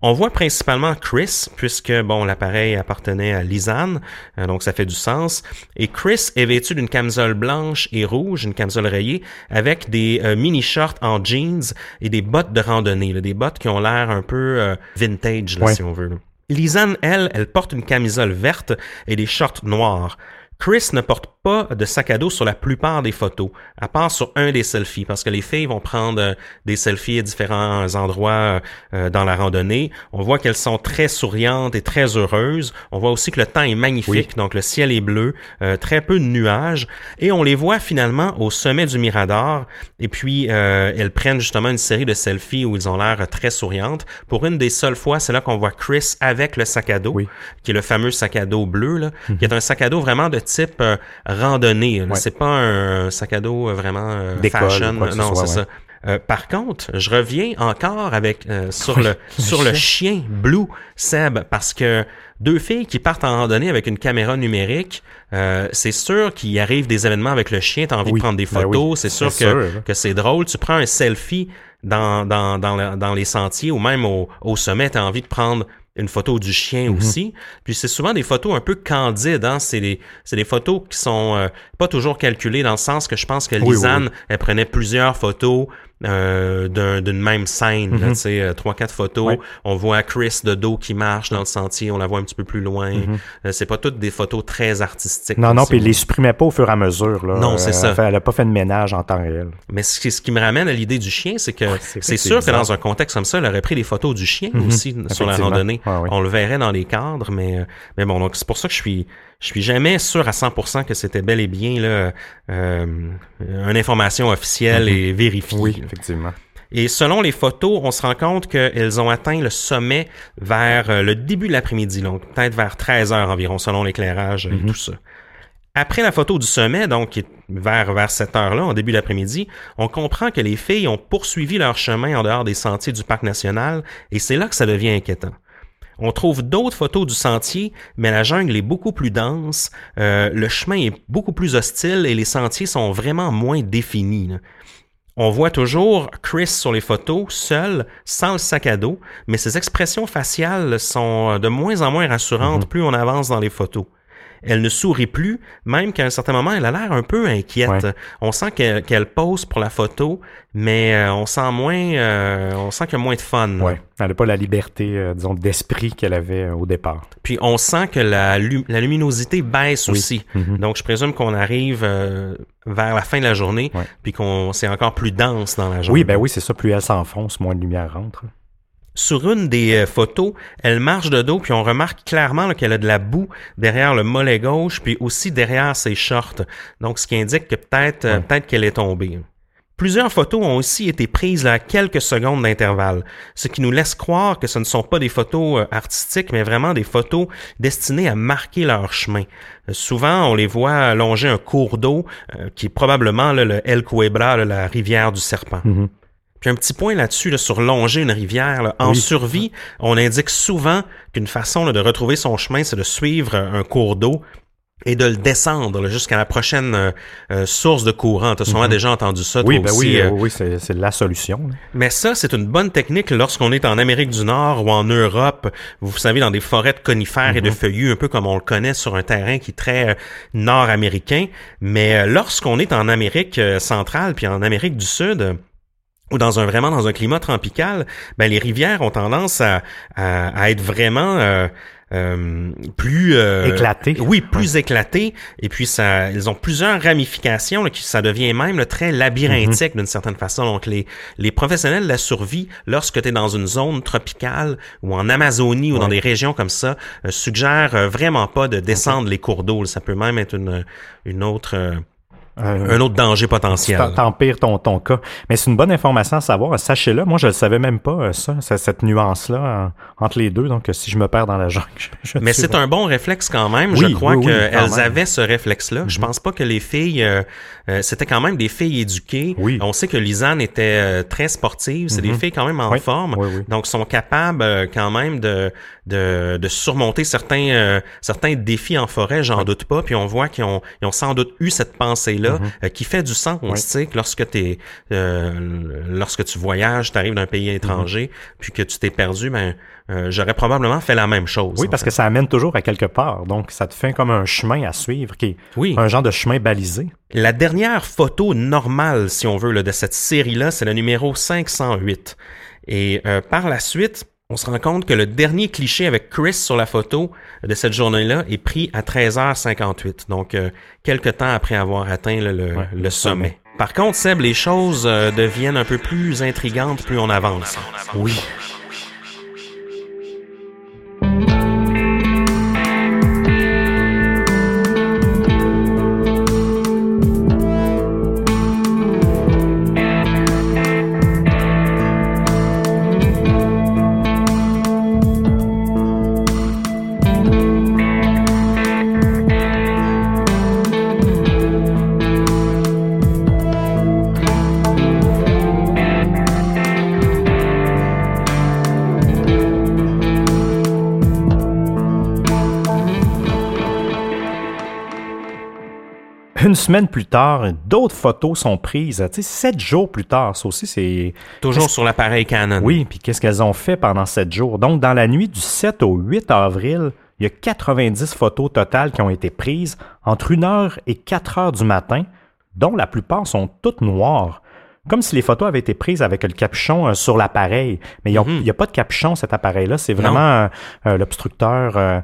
On voit principalement Chris, puisque bon l'appareil appartenait à Lisanne, euh, donc ça fait du sens. Et Chris est vêtu d'une camisole blanche et rouge, une camisole rayée, avec des euh, mini shorts en jeans et des bottes de randonnée, là, des bottes qui ont l'air un peu euh, vintage, là, Ouais. si on veut. là. Lisanne, elle, elle porte une camisole verte et des shorts noirs. Chris ne porte pas de sac à dos sur la plupart des photos, à part sur un des selfies, parce que les filles vont prendre euh, des selfies à différents endroits euh, dans la randonnée. On voit qu'elles sont très souriantes et très heureuses. On voit aussi que le temps est magnifique, donc le ciel est bleu, euh, très peu de nuages, et on les voit finalement au sommet du Mirador. Et puis euh, elles prennent justement une série de selfies où ils ont l'air très souriantes. Pour une des seules fois, c'est là qu'on voit Chris avec le sac à dos, Oui. qui est le fameux sac à dos bleu, là, qui est un sac à dos vraiment de type euh, randonnée. Ouais. C'est pas un sac à dos euh, vraiment euh, fashion. non, c'est ouais. ça. Euh, par contre, je reviens encore avec euh, sur le sur le chien Blue Seb parce que deux filles qui partent en randonnée avec une caméra numérique, euh, c'est sûr qu'il arrive des événements avec le chien, t'as envie Oui, de prendre des ben photos, oui, c'est sûr que sûr, que c'est drôle, tu prends un selfie dans dans dans, la- dans les sentiers ou même au, au sommet, t'as envie de prendre une photo du chien Mhm. aussi. Puis c'est souvent des photos un peu candides, hein? C'est des, c'est des photos qui sont euh, pas toujours calculées dans le sens que je pense que oui, Lisanne, oui. elle prenait plusieurs photos euh, d'un- d'une même scène, là, tu sais, euh, trois, quatre photos. Mhm. Ouais. On voit Chris de dos qui marche dans le sentier, on la voit un petit peu plus loin. Euh, c'est pas toutes des photos très artistiques. Mhm. Non, non, puis il les supprimait pas au fur et à mesure. Là. Non, c'est Euh, ça. Elle, fait- elle a pas fait de ménage en temps réel. Mais ce qui, ce qui me ramène à l'idée du chien, c'est que c'est sûr que dans un contexte comme ça, elle aurait pris des photos du chien aussi sur la randonnée. On le verrait dans les cadres, mais mais bon, donc c'est pour ça que je suis je suis jamais sûr à 100% que c'était bel et bien là euh, une information officielle et vérifiée. Mhm. Oui, effectivement. Et selon les photos, on se rend compte qu'elles ont atteint le sommet vers euh, le début de l'après-midi, donc peut-être vers 13 heures environ, selon l'éclairage et tout ça. Après la photo du sommet, donc qui est vers, vers cette heure-là, en début d'après-midi, on comprend que les filles ont poursuivi leur chemin en dehors des sentiers du parc national, et c'est là que ça devient inquiétant. On trouve d'autres photos du sentier, mais la jungle est beaucoup plus dense, euh, le chemin est beaucoup plus hostile et les sentiers sont vraiment moins définis. là. On voit toujours Chris sur les photos, seul, sans le sac à dos, mais ses expressions faciales sont de moins en moins rassurantes plus on avance dans les photos. Elle ne sourit plus, même qu'à un certain moment, elle a l'air un peu inquiète. Ouais. On sent qu'elle qu'elle pose pour la photo, mais euh, on sent moins, euh, on sent qu'il y a moins de fun. Ouais. Elle n'a pas la liberté, euh, disons, d'esprit qu'elle avait euh, au départ. Puis on sent que la, lu- la luminosité baisse Oui. aussi. Mhm. Donc je présume qu'on arrive vers la fin de la journée, Ouais. puis qu'on c'est encore plus dense dans la journée. Oui, ben oui, c'est ça. Plus elle s'enfonce, moins de lumière rentre. Sur une des euh, photos, elle marche de dos, puis on remarque clairement qu'elle a de la boue derrière le mollet gauche, puis aussi derrière ses shorts. Donc, ce qui indique que peut-être euh, Ouais. peut-être qu'elle est tombée. Plusieurs photos ont aussi été prises à quelques secondes d'intervalle, ce qui nous laisse croire que ce ne sont pas des photos euh, artistiques, mais vraiment des photos destinées à marquer leur chemin. Souvent, on les voit longer un cours d'eau qui est probablement là, le El Cuebra, la rivière du serpent. Mhm. Puis un petit point là-dessus, là, sur longer une rivière. là. En Oui. survie, on indique souvent qu'une façon là, de retrouver son chemin, c'est de suivre un cours d'eau et de le descendre jusqu'à la prochaine euh, euh, source de courant. Tu as sûrement Mhm. déjà entendu ça, Oui, ben aussi. oui, euh. euh, oui, c'est la solution. là. Mais ça, c'est une bonne technique lorsqu'on est en Amérique du Nord ou en Europe, vous savez, dans des forêts de conifères et de feuillus, un peu comme on le connaît sur un terrain qui est très euh, nord-américain. Mais euh, lorsqu'on est en Amérique euh, centrale puis en Amérique du Sud, euh, ou dans un vraiment dans un climat tropical, ben les rivières ont tendance à, à, à être vraiment euh, euh, plus euh, Éclatées. Oui, plus éclatées. Et puis ça, ils ont plusieurs ramifications. Là, qui, ça devient même là, très labyrinthique Mhm. d'une certaine façon. Donc les les professionnels de la survie, lorsque tu es dans une zone tropicale ou en Amazonie ou dans des régions comme ça, euh, suggèrent euh, vraiment pas de descendre les cours d'eau. Ça peut même être une une autre euh, un autre danger potentiel. T'en- T'empires ton, ton cas. Mais c'est une bonne information à savoir. Sachez-le, moi, je ne savais même pas, euh, ça, cette nuance-là euh, entre les deux. Donc, si je me perds dans la jungle, <laughs> je, je Mais c'est un bon réflexe quand même. Oui, je crois oui, oui, quand qu'elles avaient ce réflexe-là. Je pense pas que les filles, euh, euh, c'était quand même des filles éduquées. Oui. On sait que Lisanne était très sportive. C'est des filles quand même en forme. oui, oui. Donc, sont capables quand même de, de, de surmonter certains, euh, certains défis en forêt, j'en doute pas. Puis on voit qu'ils ont, ils ont sans doute eu cette pensée-là euh, qui fait du sens. Oui. Tu sais, que lorsque, t'es, euh, lorsque tu voyages, tu arrives d'un pays étranger, puis que tu t'es perdu, ben, euh, j'aurais probablement fait la même chose. Oui, parce fait. que ça amène toujours à quelque part. Donc, ça te fait comme un chemin à suivre, qui est Oui. un genre de chemin balisé. La dernière photo normale, si on veut, là, de cette série-là, c'est le numéro 508. Et euh, par la suite, on se rend compte que le dernier cliché avec Chris sur la photo de cette journée-là est pris à 13h58. Donc, euh, quelques temps après avoir atteint le, le- Ouais, sommet. Par contre, Seb, les choses euh, deviennent un peu plus intrigantes plus on avance. Oui. Une semaine plus tard, d'autres photos sont prises. Tu sais, sept jours plus tard, ça aussi, c'est... Toujours sur l'appareil Canon. Oui, puis qu'est-ce qu'elles ont fait pendant sept jours? Donc, dans la nuit du 7 au 8 avril, il y a 90 photos totales qui ont été prises entre 1h et 4h du matin, dont la plupart sont toutes noires. Comme si les photos avaient été prises avec le capuchon euh, sur l'appareil. Mais ont- il n'y a pas de capuchon, cet appareil-là. C'est vraiment euh, euh, l'obstructeur... euh,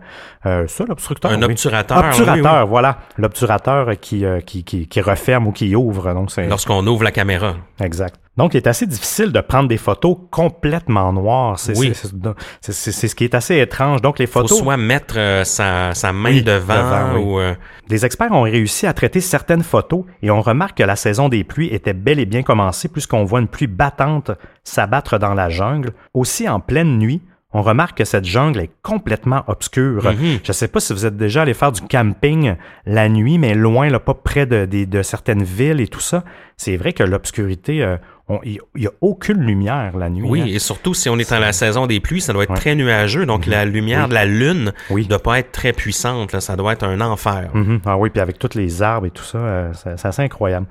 euh, ça, l'obstructeur? Un oui. obturateur. oui, Obturateur, voilà. L'obturateur qui, qui, qui, qui referme ou qui ouvre. Donc, c'est... oui. Lorsqu'on ouvre la caméra. Exact. Donc, il est assez difficile de prendre des photos complètement noires. C'est Oui. ce qui est assez étrange. Donc, les Faut photos, soit mettre euh, sa, sa main Oui, devant, devant, oui. ou... euh, les experts ont réussi à traiter certaines photos et on remarque que la saison des pluies était bel et bien commencée puisqu'on voit une pluie battante s'abattre dans la jungle. Aussi, en pleine nuit, on remarque que cette jungle est complètement obscure. Mhm. Je ne sais pas si vous êtes déjà allé faire du camping la nuit, mais loin, là, pas près de, de- de certaines villes et tout ça. C'est vrai que l'obscurité, euh, il n'y a aucune lumière la nuit. Oui, hein. et surtout si on est dans la saison des pluies, ça doit être Ouais. très nuageux, donc la lumière Oui. de la lune Oui. doit pas être très puissante, là, ça doit être un enfer. Mhm. Ah oui, puis avec tous les arbres et tout ça, euh, c'est c'est assez incroyable.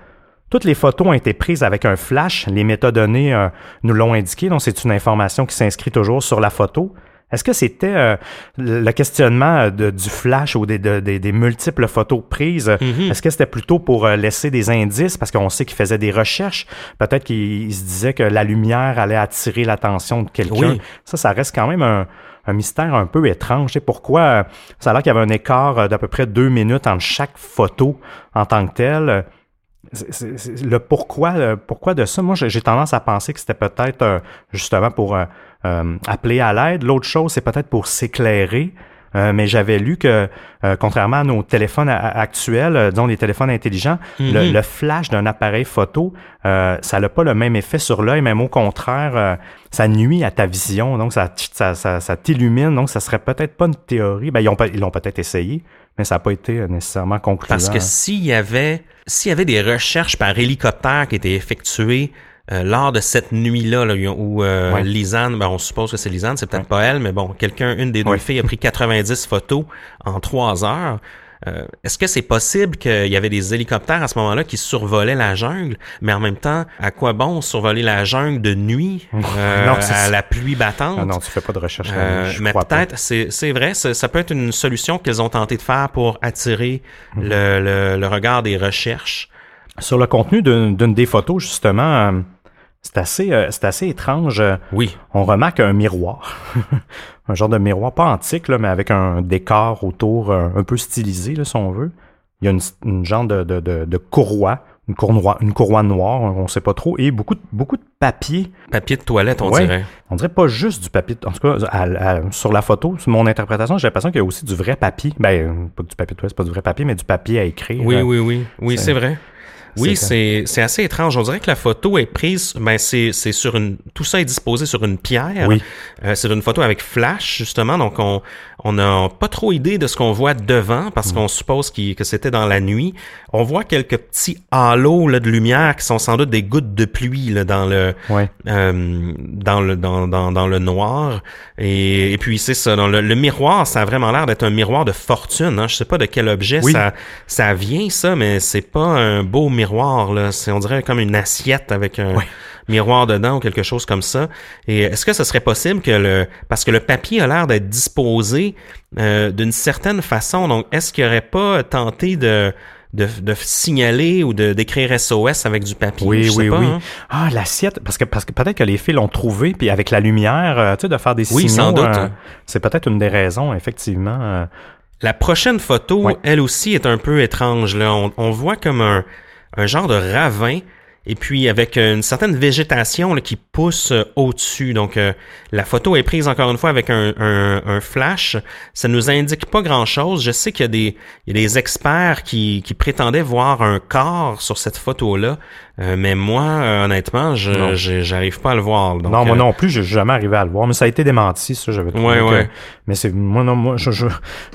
Toutes les photos ont été prises avec un flash. Les métadonnées euh, nous l'ont indiqué, donc c'est une information qui s'inscrit toujours sur la photo. Est-ce que c'était euh, le questionnement euh, de- du flash ou des, de- des- des multiples photos prises? Mhm. Est-ce que c'était plutôt pour euh, laisser des indices? Parce qu'on sait qu'il faisait des recherches? Peut-être qu'il il se disait que la lumière allait attirer l'attention de quelqu'un. Oui. Ça, ça reste quand même un, un mystère un peu étrange. Sais, pourquoi euh, ça a l'air qu'il y avait un écart d'à peu près deux minutes entre chaque photo en tant que telle. C'est- c'est- c'est- le pourquoi, le pourquoi de ça, moi j'ai tendance à penser que c'était peut-être euh, justement pour euh, appeler à l'aide. L'autre chose, c'est peut-être pour s'éclairer. Euh, mais j'avais lu que, euh, contrairement à nos téléphones actuels, euh, disons les téléphones intelligents, le, Mhm. le flash d'un appareil photo, euh, ça n'a pas le même effet sur l'œil, même au contraire, euh, ça nuit à ta vision, donc ça, ça, ça, ça t'illumine, donc ça serait peut-être pas une théorie. Ben, ils ont peut- ils l'ont peut-être essayé, mais ça n'a pas été euh, nécessairement concluant. Parce que s'il y avait s'il y avait des recherches par hélicoptère qui étaient effectuées euh, lors de cette nuit-là, là, où euh, Ouais. Lisanne, ben, on suppose que c'est Lisanne, c'est peut-être Ouais. pas elle, mais bon, quelqu'un, une des deux Ouais. filles a pris 90 photos en trois heures. euh, est-ce que c'est possible qu'il y avait des hélicoptères à ce moment-là qui survolaient la jungle, mais en même temps, à quoi bon survoler la jungle de nuit <laughs> euh, Non, à la pluie battante? Ah non, tu fais pas de recherche. Euh, je mais peut-être, c'est vrai, ça, peut être une solution qu'ils ont tenté de faire pour attirer Mhm. le, le, le regard des recherches. Sur le contenu d'une des photos, justement, c'est assez, euh, c'est assez étrange. Euh, Oui, On remarque un miroir. <laughs> un genre de miroir, pas antique, là, mais avec un décor autour euh, un peu stylisé, là, si on veut. Il y a une, une genre de, de, de, de courroie, une courroie, une courroie noire, on sait pas trop, et beaucoup de, beaucoup de papier. papier de toilette, on Ouais. dirait. On dirait pas juste du papier. En tout cas, à- à- sur la photo, sur mon interprétation, j'ai l'impression qu'il y a aussi du vrai papier. Ben, pas du papier de toilette, pas du vrai papier, mais du papier à écrire. Oui, oui, oui. Oui, c'est vrai. Oui, c'est- assez étrange. On dirait que la photo est prise, ben c'est c'est sur une, tout ça est disposé sur une pierre. Oui. Euh, c'est une photo avec flash justement, donc on on n'a pas trop idée de ce qu'on voit devant Mm. parce qu'on suppose que c'était dans la nuit. On voit quelques petits halos là, de lumière qui sont sans doute des gouttes de pluie là, dans le Ouais. euh, dans le dans, dans, dans le noir et, et puis c'est ça dans le, le miroir ça a vraiment l'air d'être un miroir de fortune hein. je sais pas de quel objet Oui. ça ça vient ça mais c'est pas un beau miroir là c'est on dirait comme une assiette avec un Ouais. miroir dedans ou quelque chose comme ça et est-ce que ce serait possible que le parce que le papier a l'air d'être disposé euh, d'une certaine façon donc est-ce qu'il aurait pas tenté de de, de signaler ou de d'écrire SOS avec du papier? Oui, Je sais oui, pas, oui. hein. Ah, l'assiette, parce que, parce que peut-être que les filles l'ont trouvé, puis avec la lumière, euh, tu sais, de faire des Oui, signaux. sans doute. euh, c'est peut-être une des raisons, effectivement. euh. La prochaine photo, Ouais. elle aussi, est un peu étrange. Là. On, on voit comme un, un genre de ravin, et puis avec une certaine végétation là, qui pousse euh, au-dessus. Donc, euh, la photo est prise encore une fois avec un, un, un flash. Ça nous indique pas grand-chose. Je sais qu'il y a des, il y a des experts qui, qui prétendaient voir un corps sur cette photo-là, euh, mais moi, euh, honnêtement, je je- j'arrive pas à le voir. Donc, non, moi euh, non plus, j'ai jamais arrivé à le voir, mais ça a été démenti, ça, j'avais trouvé. Ouais, que- ouais. Mais c'est, moi, non, moi, je, je-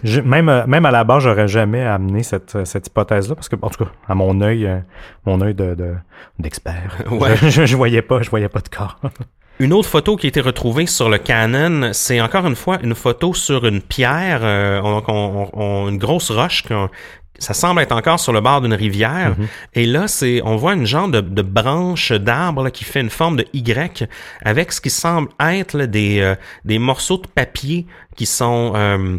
je- même, euh, même à la base, j'aurais jamais amené cette, euh, cette hypothèse-là, parce que, en tout cas, à mon œil, euh, mon œil de, de- d'expert, <laughs> Ouais. je, je, je voyais pas, je voyais pas de corps. <laughs> Une autre photo qui a été retrouvée sur le Canon, c'est encore une fois une photo sur une pierre, euh, on- donc on- on- une grosse roche. ça semble être encore sur le bord d'une rivière. Et là, c'est, on voit une genre de, de branche d'arbre qui fait une forme de Y avec ce qui semble être là, des, euh, des morceaux de papier qui sont euh,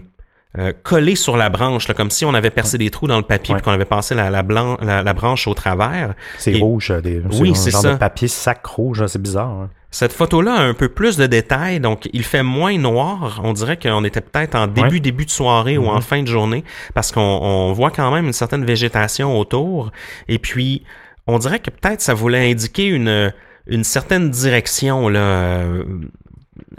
euh, collés sur la branche, là, comme si on avait percé des trous dans le papier Ouais. puis qu'on avait passé la, la, blanc- la, la branche au travers. C'est Et- rouge, euh, des, Oui, un c'est genre ça. de papier sac rouge, hein, c'est bizarre. hein. Cette photo-là a un peu plus de détails, donc il fait moins noir. On dirait qu'on était peut-être en début, Ouais. Début de soirée ou en fin de journée, parce qu'on on voit quand même une certaine végétation autour. Et puis, on dirait que peut-être ça voulait indiquer une, une certaine direction. Là. Euh,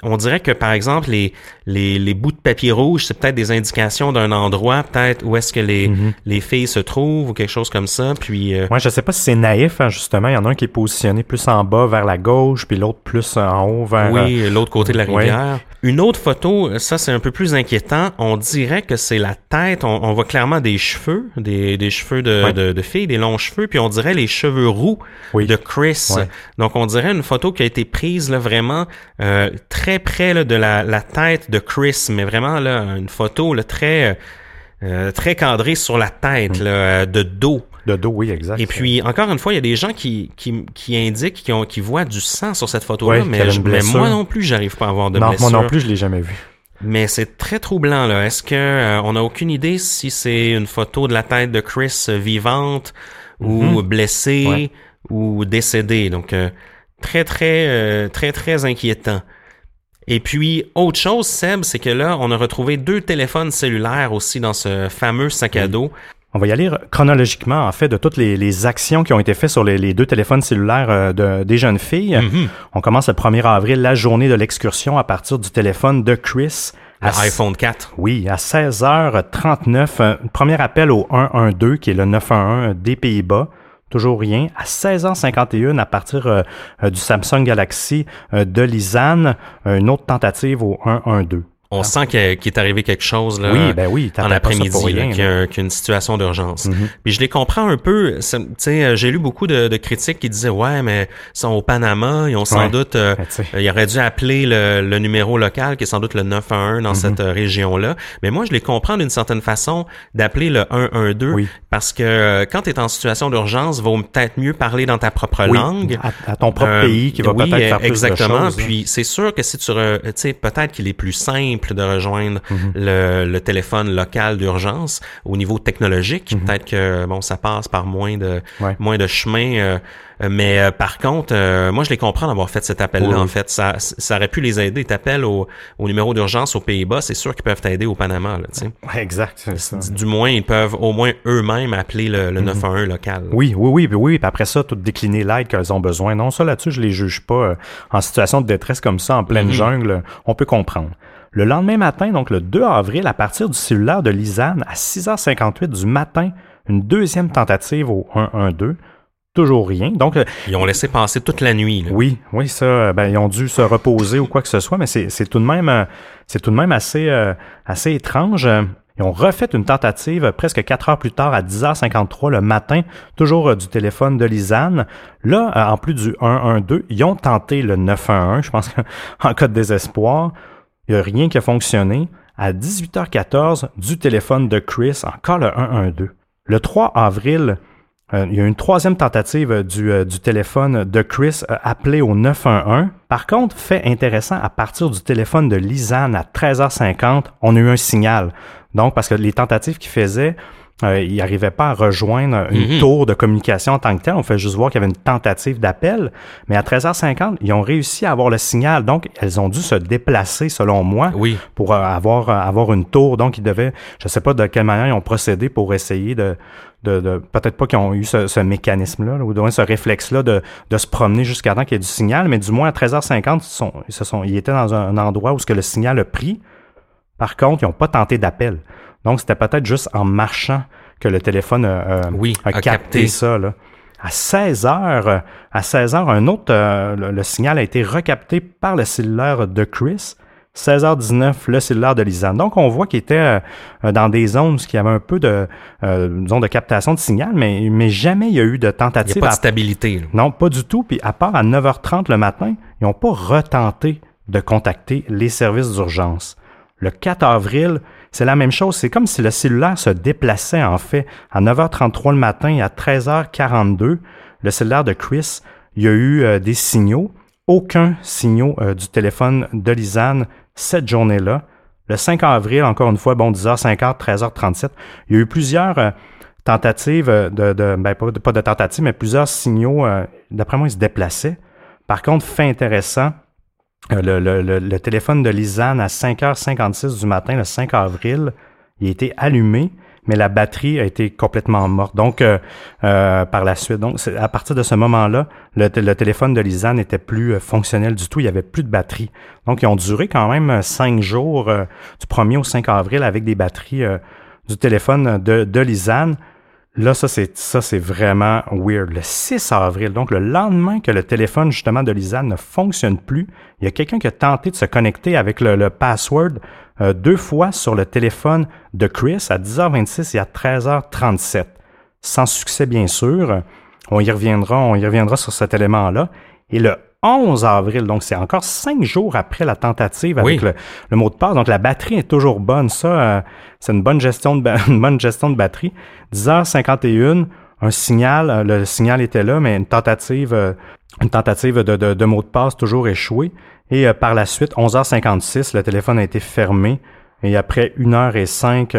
On dirait que, par exemple, les, les, les bouts de papier rouge, c'est peut-être des indications d'un endroit, peut-être où est-ce que les, Mm-hmm. les filles se trouvent ou quelque chose comme ça. Puis, euh, Ouais, je sais pas si c'est naïf, hein, justement. Il y en a un qui est positionné plus en bas vers la gauche, puis l'autre plus en haut vers. euh, Oui, l'autre côté de la rivière. Une autre photo, ça c'est un peu plus inquiétant. On dirait que c'est la tête. On, on voit clairement des cheveux, des, des cheveux de, de, de filles, des longs cheveux, puis on dirait les cheveux roux Oui. de Chris. Donc on dirait une photo qui a été prise là, vraiment euh, très près là, de la, la tête de Chris, mais vraiment là une photo là, très euh, très cadrée sur la tête, là, euh, de dos. De dos, oui, exact. Et puis, encore une fois, il y a des gens qui, qui, qui indiquent, qui, ont, qui voient du sang sur cette photo-là, mais, moi non plus, j'arrive pas à avoir de non, blessure. moi non plus, je l'ai jamais vu. Mais c'est très troublant, là. Est-ce que euh, on n'a aucune idée si c'est une photo de la tête de Chris euh, vivante ou blessée Mhm. Ouais. ou décédée? Donc, euh, très, très, euh, très, très inquiétant. Et puis, autre chose, Seb, c'est que là, on a retrouvé deux téléphones cellulaires aussi dans ce fameux sac à dos. On va y aller chronologiquement, en fait, de toutes les, les actions qui ont été faites sur les, les deux téléphones cellulaires euh, de, des jeunes filles. Mhm. On commence le 1er avril, la journée de l'excursion, à partir du téléphone de Chris. À L'iPhone 4. Oui, à 16h39, un premier appel au 112, qui est le 911 des Pays-Bas. Toujours rien. À 16h51, à partir euh, euh, du Samsung Galaxy euh, de Lisanne, une autre tentative au 112. On sent qu'il est arrivé quelque chose là, Oui, ben oui, en après-midi, qu'il y a- une situation d'urgence. Mhm. Puis je les comprends un peu. euh, j'ai lu beaucoup de, de critiques qui disaient ouais, mais ils sont au Panama, ils ont sans Ouais. doute, euh, Ben, ils auraient dû appeler le, le numéro local qui est sans doute le 911 Mhm. dans cette euh, région-là. Mais moi, je les comprends d'une certaine façon d'appeler le 112 Oui. parce que euh, quand tu es en situation d'urgence, vaut peut-être mieux parler dans ta propre Oui, langue. à, à ton propre Euh, pays qui va peut-être faire plus exactement. de choses. hein. Puis c'est sûr que si tu, re- peut-être qu'il est plus simple de rejoindre Mhm. le, le téléphone local d'urgence au niveau technologique. Peut-être que bon, ça passe par moins de Mhm. Ouais. moins de chemin. euh, euh, mais euh, par contre, euh, moi je les comprends d'avoir fait cet appel-là. Oui, oui. En fait, ça, ça aurait pu les aider. T'appelles au, au numéro d'urgence aux Pays-Bas, c'est sûr qu'ils peuvent t'aider au Panama. Là, tu sais. Ouais, exact, ça. Du moins, ils peuvent au moins eux-mêmes appeler le, le 911 local. Mhm. Oui, oui, oui, puis oui, puis après ça, tout décliner l'aide qu'elles ont besoin. Non, ça là-dessus, je les juge pas. en situation de détresse comme ça, en pleine Mhm. jungle, on peut comprendre. Le lendemain matin, donc le 2 avril, à partir du cellulaire de Lisanne, à 6h58 du matin, une deuxième tentative au 112. Toujours rien. Donc, euh, Ils ont laissé passer toute la nuit. là. oui, oui, ça, euh, ben, ils ont dû se reposer ou quoi que ce soit, mais c'est tout de même, euh, c'est tout de même assez, euh, assez étrange. Ils ont refait une tentative presque quatre heures plus tard à 10h53 le matin, toujours du téléphone de Lisanne. Là, euh, en plus du 112, ils ont tenté le 911. Je pense qu'en <laughs> cas de désespoir, il n'y a rien qui a fonctionné. À 18h14, du téléphone de Chris, encore le 112. Le 3 avril, euh, il y a une troisième tentative euh, du, euh, du téléphone de Chris appelé au 911. Par contre, fait intéressant, à partir du téléphone de Lisanne à 13h50, on a eu un signal. Donc, parce que les tentatives qu'il faisait, euh, il n'arrivait pas à rejoindre une Mhm. tour de communication en tant que tel. On fait juste voir qu'il y avait une tentative d'appel. Mais à 13h50, ils ont réussi à avoir le signal. Donc, elles ont dû se déplacer, selon moi, Oui. pour euh, avoir, euh, avoir une tour. Donc, ils devaient, je sais pas de quelle manière ils ont procédé pour essayer de, de, de- peut-être pas qu'ils ont eu ce, ce mécanisme-là, là, ou du moins ce réflexe-là de, de se promener jusqu'à temps qu'il y ait du signal, mais du moins à 13h50, ils, sont, ils, se sont, ils étaient dans un, un endroit où ce que le signal a pris. Par contre, ils n'ont pas tenté d'appel. Donc, c'était peut-être juste en marchant que le téléphone a, a- Oui, a a capté, capté. ça. Là. À 16 heures, euh, à 16 heures, un autre, euh, le, le signal a été recapté par le cellulaire de Chris. 16h19, le cellulaire de Lisanne. Donc, on voit qu'il était euh, euh, dans des zones où il y avait un peu de, euh, disons, de captation de signal, mais, mais jamais il y a eu de Il n'y tentative a pas de à stabilité. là. non, pas du tout. Puis à part à 9h30 le matin, ils n'ont pas retenté de contacter les services d'urgence. Le 4 avril, c'est la même chose. C'est comme si le cellulaire se déplaçait en fait. À 9h33 le matin et à 13h42, le cellulaire de Chris, il y a eu euh, des signaux. Aucun signaux euh, du téléphone de Lisanne cette journée-là. Le 5 avril, encore une fois, bon, 10h50, 13h37, il y a eu plusieurs euh, tentatives de, de ben, pas, de- pas de tentatives, mais plusieurs signaux, d'après moi, ils se déplaçaient. Par contre, fait intéressant, le, le- le- le téléphone de Lisanne à 5h56 du matin, le 5 avril, il a été allumé, mais la batterie a été complètement morte. Donc, euh, euh, par la suite, donc à partir de ce moment-là, le, téléphone de Lisanne n'était plus euh, fonctionnel du tout. Il n'y avait plus de batterie. Donc, ils ont duré quand même euh, cinq jours, euh, du 1er au 5 avril, avec des batteries euh, du téléphone de, de Lisanne. Là, ça, c'est ça, c'est vraiment weird. Le 6 avril, donc le lendemain que le téléphone, justement, de Lisanne ne fonctionne plus, il y a quelqu'un qui a tenté de se connecter avec le, le password euh, deux fois sur le téléphone de Chris à 10h26 et à 13h37. Sans succès, bien sûr. On y reviendra, on y reviendra sur cet élément-là. Et le 11 avril, donc c'est encore cinq jours après la tentative avec Oui. le, le mot de passe. Donc la batterie est toujours bonne. Ça, euh, c'est une bonne gestion de <laughs> une bonne gestion de batterie. 10h51, un signal, euh, le signal était là, mais une tentative, euh, une tentative de, de, mot de passe toujours échouée. Et euh, par la suite, 11h56, le téléphone a été fermé. Et après une heure et cinq,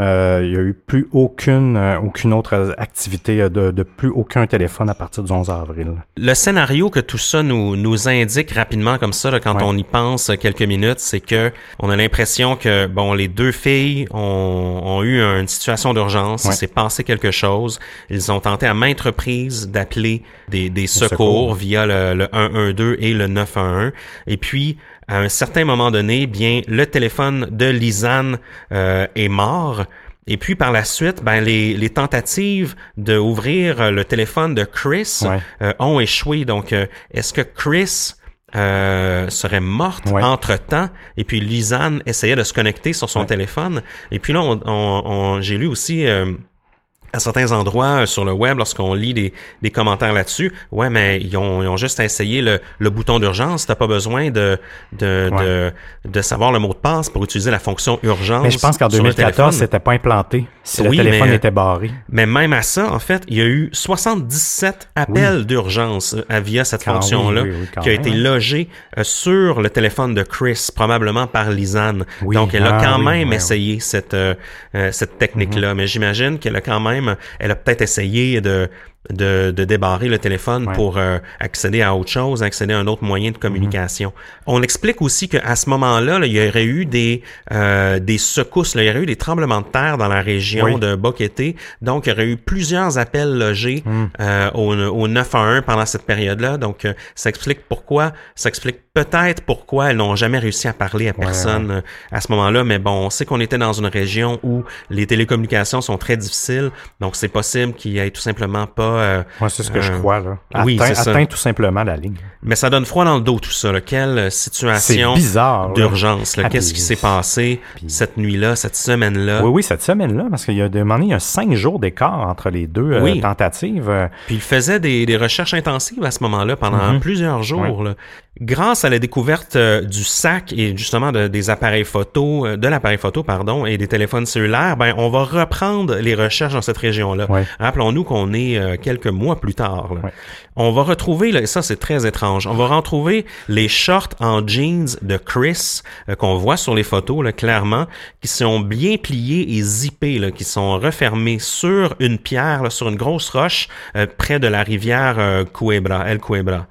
euh, euh, il n'y a eu plus aucune, euh, aucune autre activité euh, de, de plus aucun téléphone à partir du 11 avril. Le scénario que tout ça nous, nous indique rapidement comme ça, là, quand Ouais. on y pense quelques minutes, c'est que on a l'impression que bon, les deux filles ont, ont eu une situation d'urgence, Ouais. il s'est passé quelque chose. Ils ont tenté à maintes reprises d'appeler des, des secours, secours. via le, le 112 et le 911. Et puis, à un certain moment donné, bien, le téléphone de Lisanne euh, est mort. Et puis par la suite, ben les, les tentatives de ouvrir euh, le téléphone de Chris Ouais. euh, ont échoué. Donc, euh, est-ce que Chris euh, serait morte Ouais. entre-temps? Et puis Lisanne essayait de se connecter sur son Ouais. téléphone. Et puis là, on, on- on- j'ai lu aussi... à certains endroits euh, sur le web, lorsqu'on lit des, des commentaires là-dessus, ouais, mais ils ont, ils ont juste essayé le, le bouton d'urgence. T'as pas besoin de, de, Ouais. de, de savoir le mot de passe pour utiliser la fonction urgence. Mais je pense qu'en sur le 2014, téléphone. c'était pas implanté si le Oui, téléphone mais- était barré. Mais même à ça, en fait, il y a eu 77 appels d'urgence euh, via cette fonction-là oui, qui a même, été hein. logée euh, sur le téléphone de Chris, probablement par Lisanne. Donc, elle a ah quand même essayé cette euh, cette technique-là. Mais j'imagine qu'elle a quand même, elle a peut-être essayé de de, de débarrer le téléphone Ouais. pour euh, accéder à autre chose, accéder à un autre moyen de communication. On explique aussi qu'à ce moment-là, là, il y aurait eu des euh, des secousses, là, il y aurait eu des tremblements de terre dans la région Oui. de Boqueté. Donc, il y aurait eu plusieurs appels logés Hmm. euh, au, au 911 pendant cette période-là. Donc, euh, ça explique pourquoi, ça explique peut-être pourquoi elles n'ont jamais réussi à parler à personne euh, à ce moment-là. Mais bon, on sait qu'on était dans une région où les télécommunications sont très difficiles. Donc, c'est possible qu'il y ait tout simplement pas... euh, Moi, c'est ce que je euh, crois. Là. atteint, atteint tout simplement la ligne. mais ça donne froid dans le dos, tout ça. là. Quelle euh, situation d'urgence. Qu'est-ce qui s'est passé puis- cette nuit-là, cette semaine-là? Oui, oui, cette semaine-là, parce qu'il y a demandé a cinq jours d'écart entre les deux euh, tentatives. Puis il faisait des, des recherches intensives à ce moment-là pendant Mhm. plusieurs jours. là. Grâce à la découverte du sac et justement de- des appareils photo, de l'appareil photo pardon, et des téléphones cellulaires, ben on va reprendre les recherches dans cette région-là. Ouais. Rappelons-nous qu'on est quelques mois plus tard. là. Ouais. On va retrouver, là, et ça c'est très étrange, on va retrouver les shorts en jeans de Chris euh, qu'on voit sur les photos là, clairement, qui sont bien pliés et zippés, là, qui sont refermés sur une pierre, là, sur une grosse roche euh, près de la rivière euh, Cuebra, El Cuebra.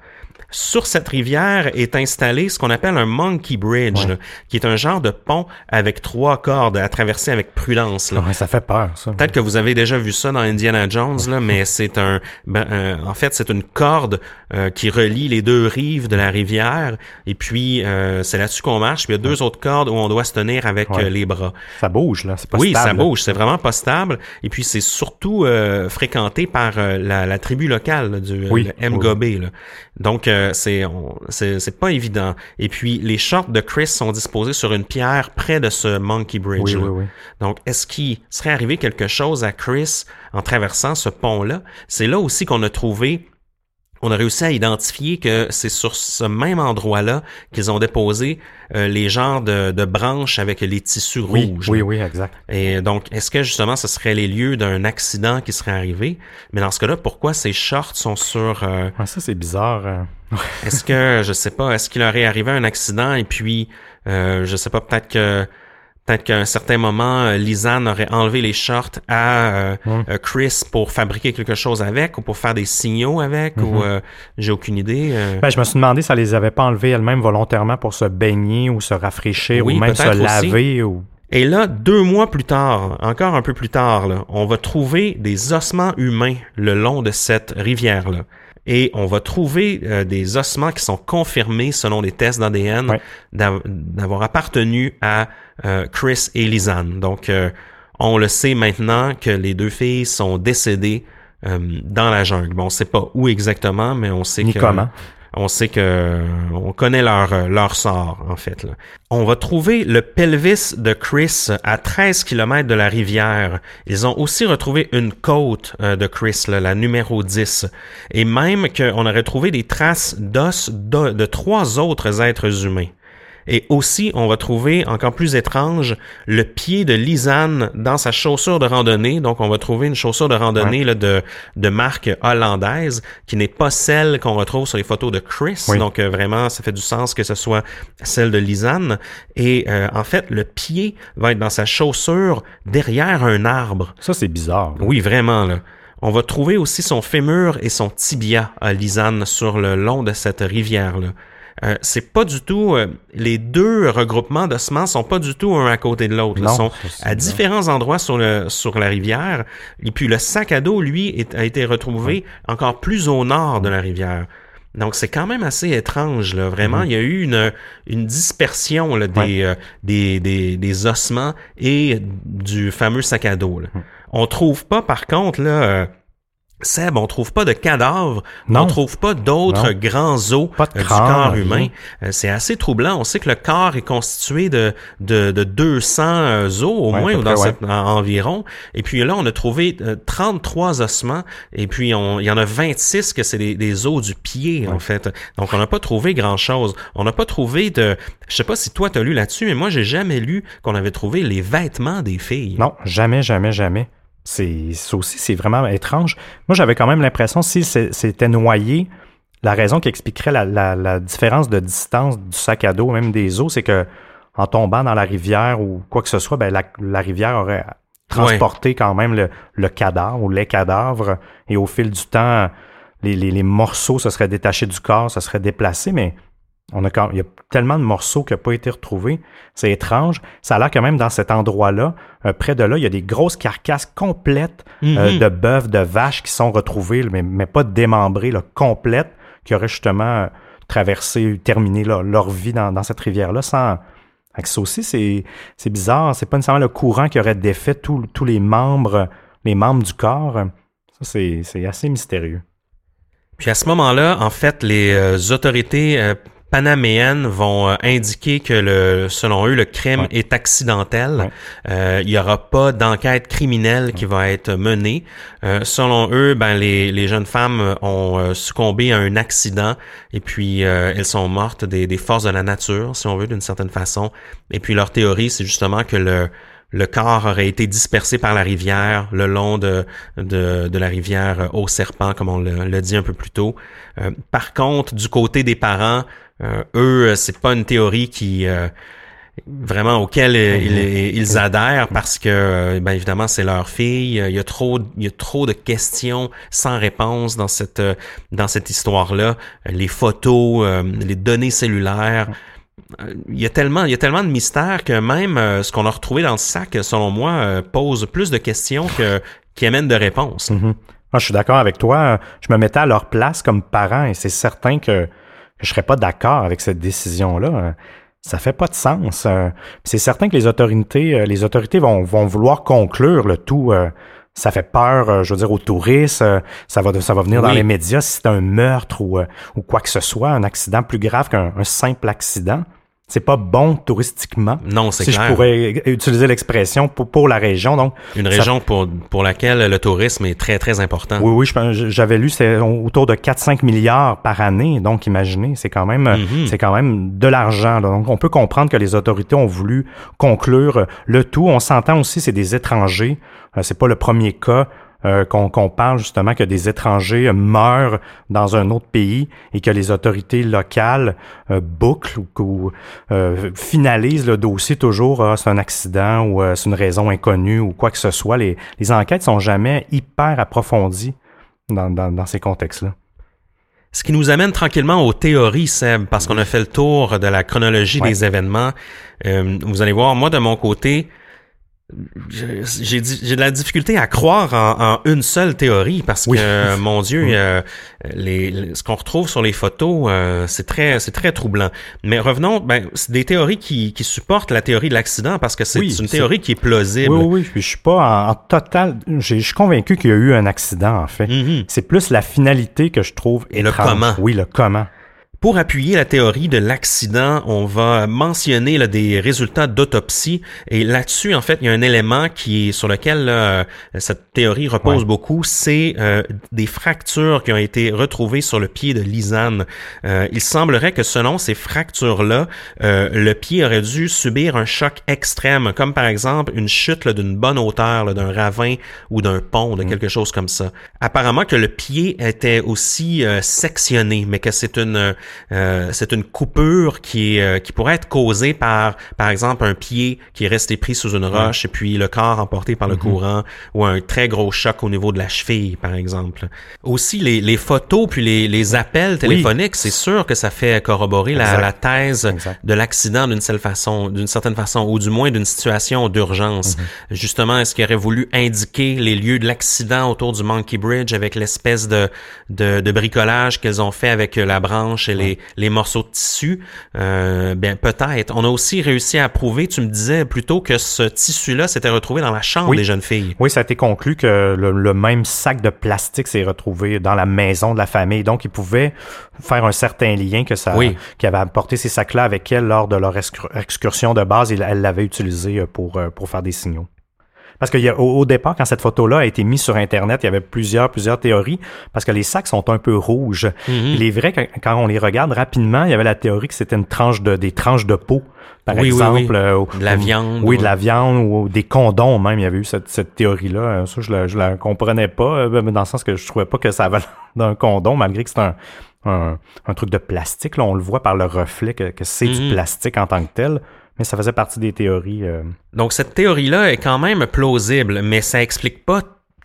Sur cette rivière est installé ce qu'on appelle un monkey bridge, Ouais. là, qui est un genre de pont avec trois cordes à traverser avec prudence. Là. ouais, ça fait peur, ça. Peut-être que vous avez déjà vu ça dans Indiana Jones, là, mais c'est un, ben, euh, en fait, c'est une corde euh, qui relie les deux rives de la rivière, et puis euh, c'est là-dessus qu'on marche. Puis il y a deux autres cordes où on doit se tenir avec euh, les bras. Ça bouge, là. C'est pas oui, stable, ça là. bouge, c'est vraiment pas stable. Et puis c'est surtout euh, fréquenté par euh, la, la tribu locale là, du Oui, le Mgobé. là. Donc euh, c'est c'est c'est pas évident. Et puis les shorts de Chris sont disposés sur une pierre près de ce Monkey Bridge. Oui, là. oui, oui. Donc, est-ce qu'il serait arrivé quelque chose à Chris en traversant ce pont-là? C'est là aussi qu'on a trouvé, on a réussi à identifier que c'est sur ce même endroit-là qu'ils ont déposé euh, les genres de, de branches avec les tissus Oui, rouges. oui, oui, exact. Et donc, est-ce que justement ce serait les lieux d'un accident qui serait arrivé? Mais dans ce cas-là, pourquoi ces shorts sont sur... euh, Ouais, ça, c'est bizarre. euh. est-ce que, je sais pas, est-ce qu'il aurait arrivé un accident et puis, euh, je sais pas, peut-être que, peut-être qu'à un certain moment, euh, Lisanne aurait enlevé les shorts à euh, euh, Chris pour fabriquer quelque chose avec ou pour faire des signaux avec ou euh, j'ai aucune idée. euh. Ben, je me suis demandé si elle les avait pas enlevés elle-même volontairement pour se baigner ou se rafraîchir Oui, ou même se aussi. laver. Ou... Et là, deux mois plus tard, encore un peu plus tard, là, on va trouver des ossements humains le long de cette rivière-là. Et on va trouver euh, des ossements qui sont confirmés selon les tests d'ADN Ouais. d'avoir appartenu à euh, Chris et Lisanne. Donc, euh, on le sait maintenant que les deux filles sont décédées euh, dans la jungle. Bon, on sait pas où exactement, mais on sait Ni que comment. on sait que on connaît leur leur sort en fait. là. On va trouver le pelvis de Chris à 13 km de la rivière. Ils ont aussi retrouvé une côte de Chris, là, la numéro 10, et même qu'on aurait trouvé des traces d'os de, de trois autres êtres humains. Et aussi, on va trouver, encore plus étrange, le pied de Lisanne dans sa chaussure de randonnée. Donc, on va trouver une chaussure de randonnée là, de, de marque hollandaise qui n'est pas celle qu'on retrouve sur les photos de Chris. Oui. Donc, euh, vraiment, ça fait du sens que ce soit celle de Lisanne. Et euh, en fait, le pied va être dans sa chaussure derrière un arbre. Ça, c'est bizarre. là. Oui, vraiment, là. On va trouver aussi son fémur et son tibia à Lisanne sur le long de cette rivière-là. Euh, c'est pas du tout euh, les deux regroupements d'ossements sont pas du tout un à côté de l'autre. Ils sont à différents endroits sur le sur la rivière. Et puis le sac à dos, lui, est- a été retrouvé encore plus au nord de la rivière. Donc c'est quand même assez étrange là. Vraiment, il y a eu une une dispersion là, des. Ouais. euh, des, des des ossements et du fameux sac à dos. Là. Mm. On trouve pas par contre là. Seb, on trouve pas de cadavres, Non. on trouve pas d'autres grands os Pas de euh, du corps humain. Euh, c'est assez troublant. On sait que le corps est constitué de, de, de 200 euh, os au Ouais, moins, ou dans près, cette- en- environ. Et puis là, on a trouvé euh, 33 ossements, et puis on, il y en a 26 que c'est des, des os du pied, en fait. Donc, on n'a pas trouvé grand-chose. On n'a pas trouvé de... Je sais pas si toi, tu as lu là-dessus, mais moi, j'ai jamais lu qu'on avait trouvé les vêtements des filles. Non, jamais, jamais, jamais. C'est ça aussi, c'est vraiment étrange. Moi, j'avais quand même l'impression, si c'était noyé, la raison qui expliquerait la, la- la différence de distance du sac à dos, même des eaux, c'est que en tombant dans la rivière ou quoi que ce soit, ben, la, la rivière aurait transporté quand même le, le cadavre ou les cadavres, et au fil du temps, les, les- les morceaux se seraient détachés du corps, se seraient déplacés, mais on a quand, il y a tellement de morceaux qui n'ont pas été retrouvés. C'est étrange. Ça a l'air que même dans cet endroit-là, euh, près de là, il y a des grosses carcasses complètes euh, Mhm. de bœufs, de vaches qui sont retrouvées, mais, mais pas démembrées, là, complètes, qui auraient justement euh, traversé, terminé là, leur vie dans, dans cette rivière-là sans. Ça aussi, c'est, c'est bizarre. C'est pas nécessairement le courant qui aurait défait tous tous les membres, les membres du corps. Ça, c'est, c'est assez mystérieux. Puis à ce moment-là, en fait, les autorités panaméennes vont euh, indiquer que le, selon eux, le crime Ouais. est accidentel. Ouais. Euh, il y aura pas d'enquête criminelle qui va être menée. Euh, selon eux, ben les, les jeunes femmes ont succombé à un accident et puis euh, elles sont mortes des, des forces de la nature, si on veut, d'une certaine façon. Et puis leur théorie, c'est justement que le le corps aurait été dispersé par la rivière le long de, de, de la rivière au serpent, comme on le, le dit un peu plus tôt. Euh, par contre, du côté des parents, eux, euh, c'est pas une théorie qui euh, vraiment auquel euh, ils, ils adhèrent parce que euh, ben évidemment c'est leur fille. Il y a trop il y a trop de questions sans réponse dans cette euh, dans cette histoire là. Les photos, euh, les données cellulaires. Euh, Il y a tellement, il y a tellement de mystères que même euh, ce qu'on a retrouvé dans le sac, selon moi, euh, pose plus de questions que qui amènent de réponses. Mhm. Moi, je suis d'accord avec toi. Je me mettais à leur place comme parent et c'est certain que, je serais pas d'accord avec cette décision-là. Ça fait pas de sens. Euh, C'est certain que les autorités, euh, les autorités vont, vont vouloir conclure le tout. euh, Ça fait peur, je veux dire, aux touristes. Ça va, ça va venir dans les médias si c'est un meurtre ou, ou quoi que ce soit, un accident plus grave qu'un un simple accident. C'est pas bon touristiquement. Non, c'est Si clair. je pourrais utiliser l'expression pour, pour la région. Donc, Une ça région pour pour laquelle le tourisme est très très important. oui, oui, j'avais lu, c'est autour de 4-5 milliards par année. Donc, imaginez, c'est quand même, Mhm. c'est quand même de l'argent. Donc, on peut comprendre que les autorités ont voulu conclure le tout. On s'entend aussi, c'est des étrangers. Euh, c'est pas le premier cas. Euh, qu'on parle justement que des étrangers meurent dans un autre pays et que les autorités locales euh, bouclent ou, ou, euh, finalisent le dossier toujours ah, c'est un accident ou c'est une raison inconnue ou quoi que ce soit. Les, les enquêtes sont jamais hyper approfondies dans, dans, dans ces contextes-là. Ce qui nous amène tranquillement aux théories, Seb, parce qu'on a fait le tour de la chronologie Ouais. des événements. Vous allez voir, moi de mon côté, j'ai de la difficulté à croire en, en une seule théorie parce Oui. que mon Dieu, euh, les, les- ce qu'on retrouve sur les photos, euh, c'est très c'est très troublant. Mais revenons, ben c'est des théories qui, qui supportent la théorie de l'accident parce que c'est Oui, une théorie qui est plausible. Oui, oui, oui. Puis je suis pas en, en total. Je suis convaincu qu'il y a eu un accident, en fait. Mhm. C'est plus la finalité que je trouve Et le comment. Oui, le comment. Pour appuyer la théorie de l'accident, on va mentionner là, des résultats d'autopsie et là-dessus, en fait, il y a un élément qui est sur lequel là, euh, cette théorie repose Ouais. beaucoup, c'est euh, des fractures qui ont été retrouvées sur le pied de Lisanne. Euh, il semblerait que selon ces fractures-là, euh, le pied aurait dû subir un choc extrême, comme par exemple une chute d'une bonne hauteur, d'un ravin ou d'un pont, de quelque chose comme ça. Apparemment que le pied était aussi euh, sectionné, mais que c'est une euh, c'est une coupure qui est, euh, qui pourrait être causée par par exemple un pied qui est resté pris sous une roche et puis le corps emporté par le courant ou un très gros choc au niveau de la cheville par exemple. Aussi les, les photos puis les, les appels téléphoniques, c'est sûr que ça fait corroborer la, la thèse Exact. de l'accident d'une certaine façon, d'une certaine façon, ou du moins d'une situation d'urgence. Justement, est-ce qu'il aurait voulu indiquer les lieux de l'accident autour du Monkey Bridge avec l'espèce de, de, de bricolage qu'ils ont fait avec la branche et les, les morceaux de tissu, euh, bien peut-être. On a aussi réussi à prouver, tu me disais plutôt que ce tissu-là s'était retrouvé dans la chambre des jeunes filles. Oui, ça a été conclu que le, même sac de plastique s'est retrouvé dans la maison de la famille. Donc, ils pouvaient faire un certain lien que ça, oui. qui avait apporté ces sacs-là avec elle lors de leur excursion de base. Et elle l'avait utilisé euh, pour, euh, pour faire des signaux. Parce qu'au au départ, quand cette photo-là a été mise sur Internet, il y avait plusieurs, plusieurs théories, parce que les sacs sont un peu rouges. Mm-hmm. Il est vrai que quand on les regarde rapidement, il y avait la théorie que c'était une tranche de, des tranches de peau, par exemple. Euh, de la viande. Oui, de la viande ou des condoms même. Il y avait eu cette, cette théorie-là. Euh, ça, je la, je la comprenais pas, euh, dans le sens que je trouvais pas que ça avait <laughs> d'un condom, malgré que c'est un, un, truc de plastique. Là, on le voit par le reflet que, que c'est du mm-hmm. plastique en tant que tel mais ça faisait partie des théories. Euh. Donc cette théorie-là est quand même plausible, mais ça explique pas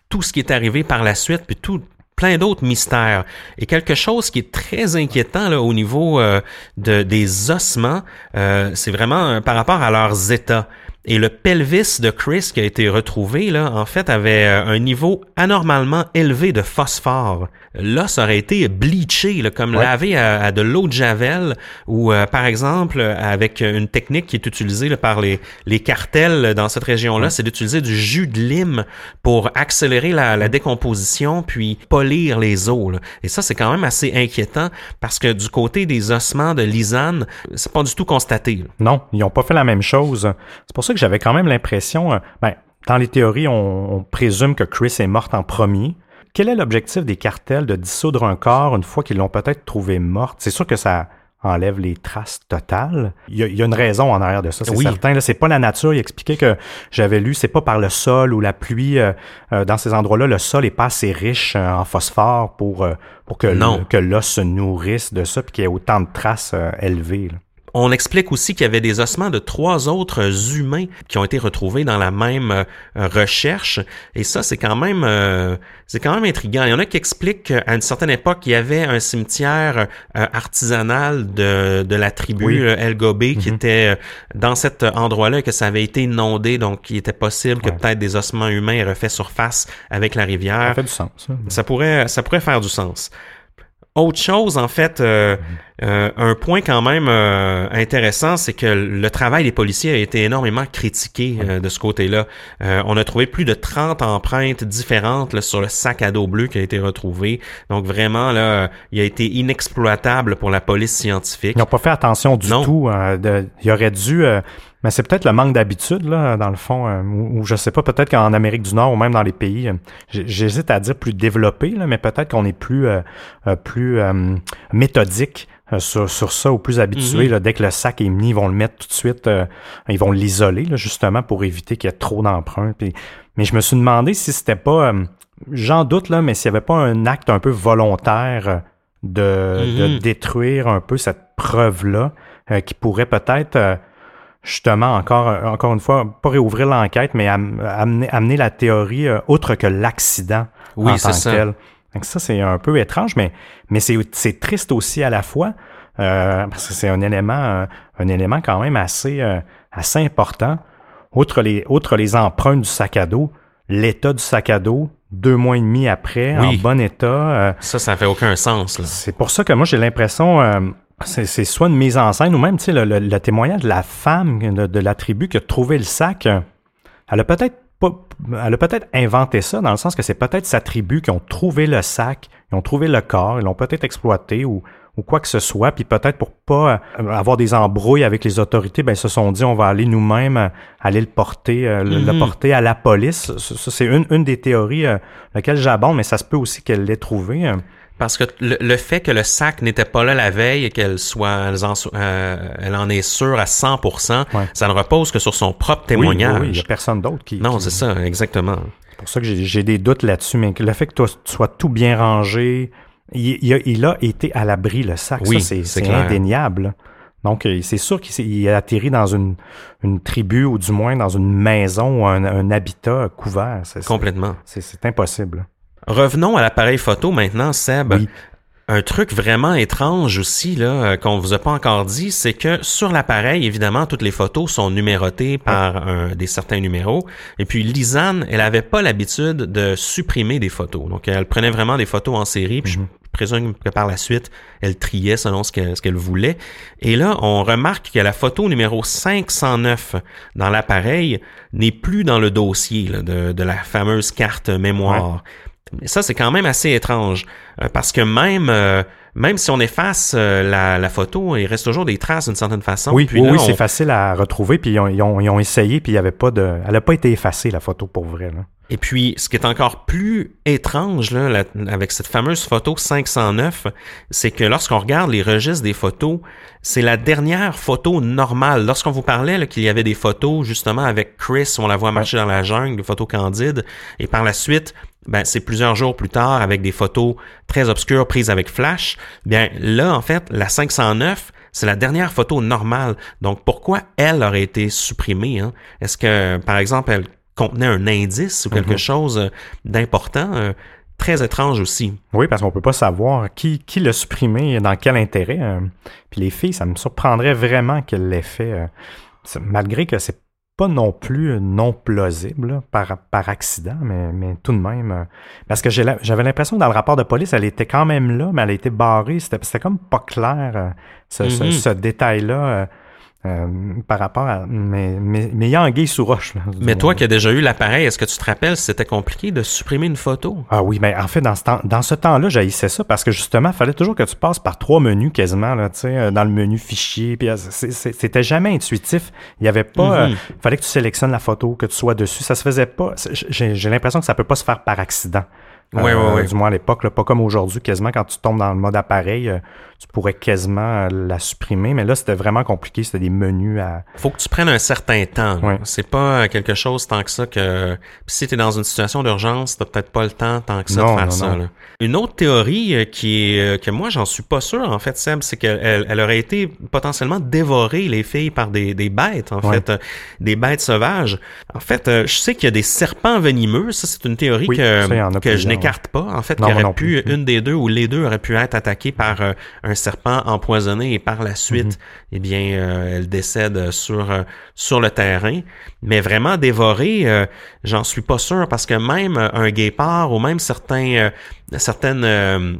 tout ce qui est arrivé par la suite, puis tout plein d'autres mystères. Et quelque chose qui est très inquiétant là, au niveau euh, de, des ossements, euh, c'est vraiment par rapport à leurs états. Et le pelvis de Chris qui a été retrouvé, là, en fait, avait euh, un niveau anormalement élevé de phosphore. L'os aurait été bleaché, là, comme lavé à, de l'eau de javel, ou euh, par exemple, avec une technique qui est utilisée par les, les cartels dans cette région-là, c'est d'utiliser du jus de lime pour accélérer la, la décomposition, puis polir les os. Et ça, c'est quand même assez inquiétant, parce que du côté des ossements de Lisanne, c'est pas du tout constaté. Non, ils n'ont pas fait la même chose. C'est pour ça que j'avais quand même l'impression, euh, ben, dans les théories, on, présume que Chris est morte en premier. Quel est l'objectif des cartels de dissoudre un corps une fois qu'ils l'ont peut-être trouvé morte? C'est sûr que ça enlève les traces totales. Il y a, une raison en arrière de ça, c'est certain. C'est pas la nature. Il expliquait que j'avais lu, c'est pas par le sol ou la pluie. Euh, euh, dans ces endroits-là, le sol est pas assez riche en phosphore pour, pour que l'os se nourrisse de ça puis qu'il y ait autant de traces élevées. On explique aussi qu'il y avait des ossements de trois autres humains qui ont été retrouvés dans la même euh, recherche. Et ça, c'est quand même euh, c'est quand même intriguant. Il y en a qui expliquent qu'à une certaine époque, il y avait un cimetière euh, artisanal de, de la tribu El Gobé qui mhm. était dans cet endroit-là que ça avait été inondé. Donc, il était possible que peut-être des ossements humains aient refait surface avec la rivière. Ça fait du sens. Ça pourrait, ça pourrait faire du sens. Autre chose, en fait, euh, euh, un point quand même euh, intéressant, c'est que le travail des policiers a été énormément critiqué de ce côté-là. on a trouvé plus de 30 empreintes différentes sur le sac à dos bleu qui a été retrouvé. Donc vraiment, là, il a été inexploitable pour la police scientifique. Ils n'ont pas fait attention du tout. De, il aurait dû mais c'est peut-être le manque d'habitude, là, dans le fond, euh, ou, je sais pas, peut-être qu'en Amérique du Nord ou même dans les pays, euh, j'hésite à dire plus développés, là, mais peut-être qu'on est plus, euh, plus méthodique sur, sur ça ou plus habitué. Mhm. dès que le sac est mis, ils vont le mettre tout de suite, ils vont l'isoler, justement, pour éviter qu'il y ait trop d'emprunts. mais je me suis demandé si c'était pas, j'en doute, là, mais s'il n'y avait pas un acte un peu volontaire de, de mhm. détruire un peu cette preuve-là, qui pourrait peut-être justement, encore, encore une fois, pas réouvrir l'enquête, mais amener, amener la théorie euh, autre que l'accident oui, en tant que tel. Donc ça, c'est un peu étrange, mais, mais c'est triste aussi à la fois, euh, parce que c'est un élément, un élément quand même assez, euh, assez important. Outre les, outre les empreintes du sac à dos, l'état du sac à dos, deux mois et demi après, en bon état. ça, ça fait aucun sens. C'est pour ça que moi, j'ai l'impression, c'est soit une mise en scène ou même le, le, le, témoignage de la femme de, la tribu qui a trouvé le sac. Elle a peut-être pas, elle a peut-être inventé ça dans le sens que c'est peut-être sa tribu qui ont trouvé le sac, ils ont trouvé le corps, ils l'ont peut-être exploité ou, ou quoi que ce soit, puis peut-être pour pas euh, avoir des embrouilles avec les autorités, ben ils se sont dit on va aller nous-mêmes euh, aller le porter, euh, le, mm-hmm. porter à la police. Ça, c'est une, une des théories euh, laquelle j'abonde, mais ça se peut aussi qu'elle l'ait trouvé. Parce que le, fait que le sac n'était pas là la veille et qu'elle soit, elle en, euh, elle en, est sûre à 100%, ça ne repose que sur son propre témoignage. Oui, il n'y a personne d'autre qui. Non, c'est ça, exactement. C'est pour ça que j'ai des doutes là-dessus, mais le fait que toi, tu sois tout bien rangé, il, a, il a, été à l'abri, le sac. Oui, c'est indéniable. Donc, euh, c'est sûr qu'il a atterri dans une, une, tribu ou du moins dans une maison ou un, un habitat couvert. Complètement. C'est impossible. Revenons à l'appareil photo maintenant, Seb. Un truc vraiment étrange aussi là euh, qu'on vous a pas encore dit, c'est que sur l'appareil, évidemment, toutes les photos sont numérotées par un, des certains numéros. Et puis Lisanne, elle avait pas l'habitude de supprimer des photos. Donc elle prenait vraiment des photos en série. Puis je présume que par la suite, elle triait selon ce qu'elle ce qu'elle voulait. Et là, on remarque que la photo numéro 509 dans l'appareil n'est plus dans le dossier là, de, de la fameuse carte mémoire. Ça, c'est quand même assez étrange euh, parce que même euh, même si on efface euh, la, la, photo, il reste toujours des traces d'une certaine façon. Oui, puis oui, là, oui, on- c'est facile à retrouver. Puis ils ont, ils ont, ils ont essayé, puis il y avait pas de. Elle a pas été effacée, la photo, pour vrai. Là. Et puis, ce qui est encore plus étrange là, la- avec cette fameuse photo 509, c'est que lorsqu'on regarde les registres des photos, c'est la dernière photo normale. Lorsqu'on vous parlait qu'il y avait des photos justement avec Chris, on la voit marcher dans la jungle, des photos candides, et par la suite, ben, c'est plusieurs jours plus tard avec des photos très obscures prises avec flash. Bien là, en fait, la 509, c'est la dernière photo normale. Donc, pourquoi elle aurait été supprimée? Hein? Est-ce que, par exemple, elle contenait un indice ou quelque chose euh, d'important? euh, très étrange aussi? Oui, parce qu'on peut pas savoir qui, qui l'a supprimé et dans quel intérêt. euh. Puis les filles, ça me surprendrait vraiment qu'elles l'aient fait, euh, malgré que c'est pas non plus non plausible là, par, par accident, mais, mais tout de même. euh, parce que j'avais l'impression que dans le rapport de police, elle était quand même là, mais elle a été barrée. C'était comme pas clair, euh, ce- Mhm. ce détail-là. Euh, par rapport à. Mais, mais, mais il y a anguille sous roche. Là, Mais toi qui as déjà eu l'appareil, est-ce que tu te rappelles si c'était compliqué de supprimer une photo? Ah oui, mais en fait, dans ce, temps, dans ce temps-là, j'haïssais ça parce que justement, il fallait toujours que tu passes par trois menus quasiment, là, tu sais, euh, dans le menu fichier. Puis euh, c'était jamais intuitif. Il y avait pas. Mhm. euh, fallait que tu sélectionnes la photo, que tu sois dessus. Ça se faisait pas. J'ai j'ai l'impression que ça peut pas se faire par accident. Ouais, ouais, ouais. Du moins à l'époque, là, pas comme aujourd'hui, quasiment quand tu tombes dans le mode appareil, tu pourrais quasiment euh, la supprimer. Mais là, c'était vraiment compliqué. C'était des menus à. Faut que tu prennes un certain temps. Ouais. C'est pas quelque chose tant que ça que. Puis si t'es dans une situation d'urgence, t'as peut-être pas le temps tant que ça Non, de faire non, ça. non. là. Une autre théorie euh, qui est euh, que moi j'en suis pas sûr en fait, Seb, c'est qu'elle elle, aurait été potentiellement dévorée les filles par des, des bêtes en Ouais. fait, euh, des bêtes sauvages. En fait, euh, je sais qu'il y a des serpents venimeux. Ça c'est une théorie Oui, que ça, que je n'écarte pas. En fait, qu'il aurait pu plus. une des deux ou les deux auraient pu être attaqués par euh, un serpent empoisonné et par la suite, Mhm. eh bien, euh, elle décède sur euh, sur le terrain. Mais vraiment dévorée, euh, j'en suis pas sûr parce que même un guépard ou même certains euh, certaines euh,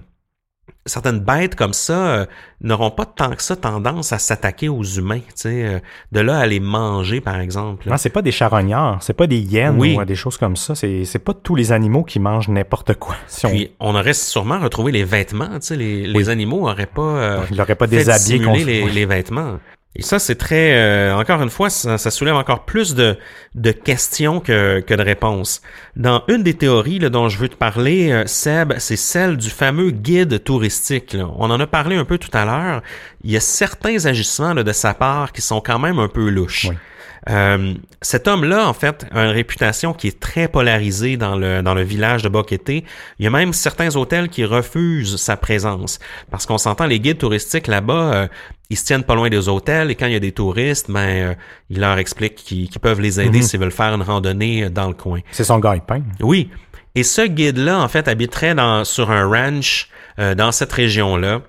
certaines bêtes comme ça euh, n'auront pas tant que ça tendance à s'attaquer aux humains, tu sais, euh, de là à les manger par exemple. Non, c'est pas des charognards, c'est pas des hyènes Oui. ou euh, des choses comme ça. C'est c'est pas tous les animaux qui mangent n'importe quoi. <laughs> Si Puis on aurait sûrement retrouvé les vêtements, tu sais, les, les animaux auraient pas euh, Il l'aurait pas déshabillé les, oui. les vêtements. Et ça, c'est très, euh, encore une fois, ça, ça soulève encore plus de, de questions que, que de réponses. Dans une des théories là, dont je veux te parler, euh, Seb, c'est celle du fameux guide touristique. là. On en a parlé un peu tout à l'heure. Il y a certains agissements là, de sa part qui sont quand même un peu louches. Oui. Euh, cet homme-là, en fait, a une réputation qui est très polarisée dans le, dans le village de Boqueté. Il y a même certains hôtels qui refusent sa présence. Parce qu'on s'entend, les guides touristiques là-bas, euh, ils se tiennent pas loin des hôtels et quand il y a des touristes, ben, euh, ils leur expliquent qu'ils peuvent les aider Mhm. s'ils veulent faire une randonnée euh, dans le coin. C'est son gagne-pain. Oui. Et ce guide-là, en fait, habiterait dans, sur un ranch euh, dans cette région-là.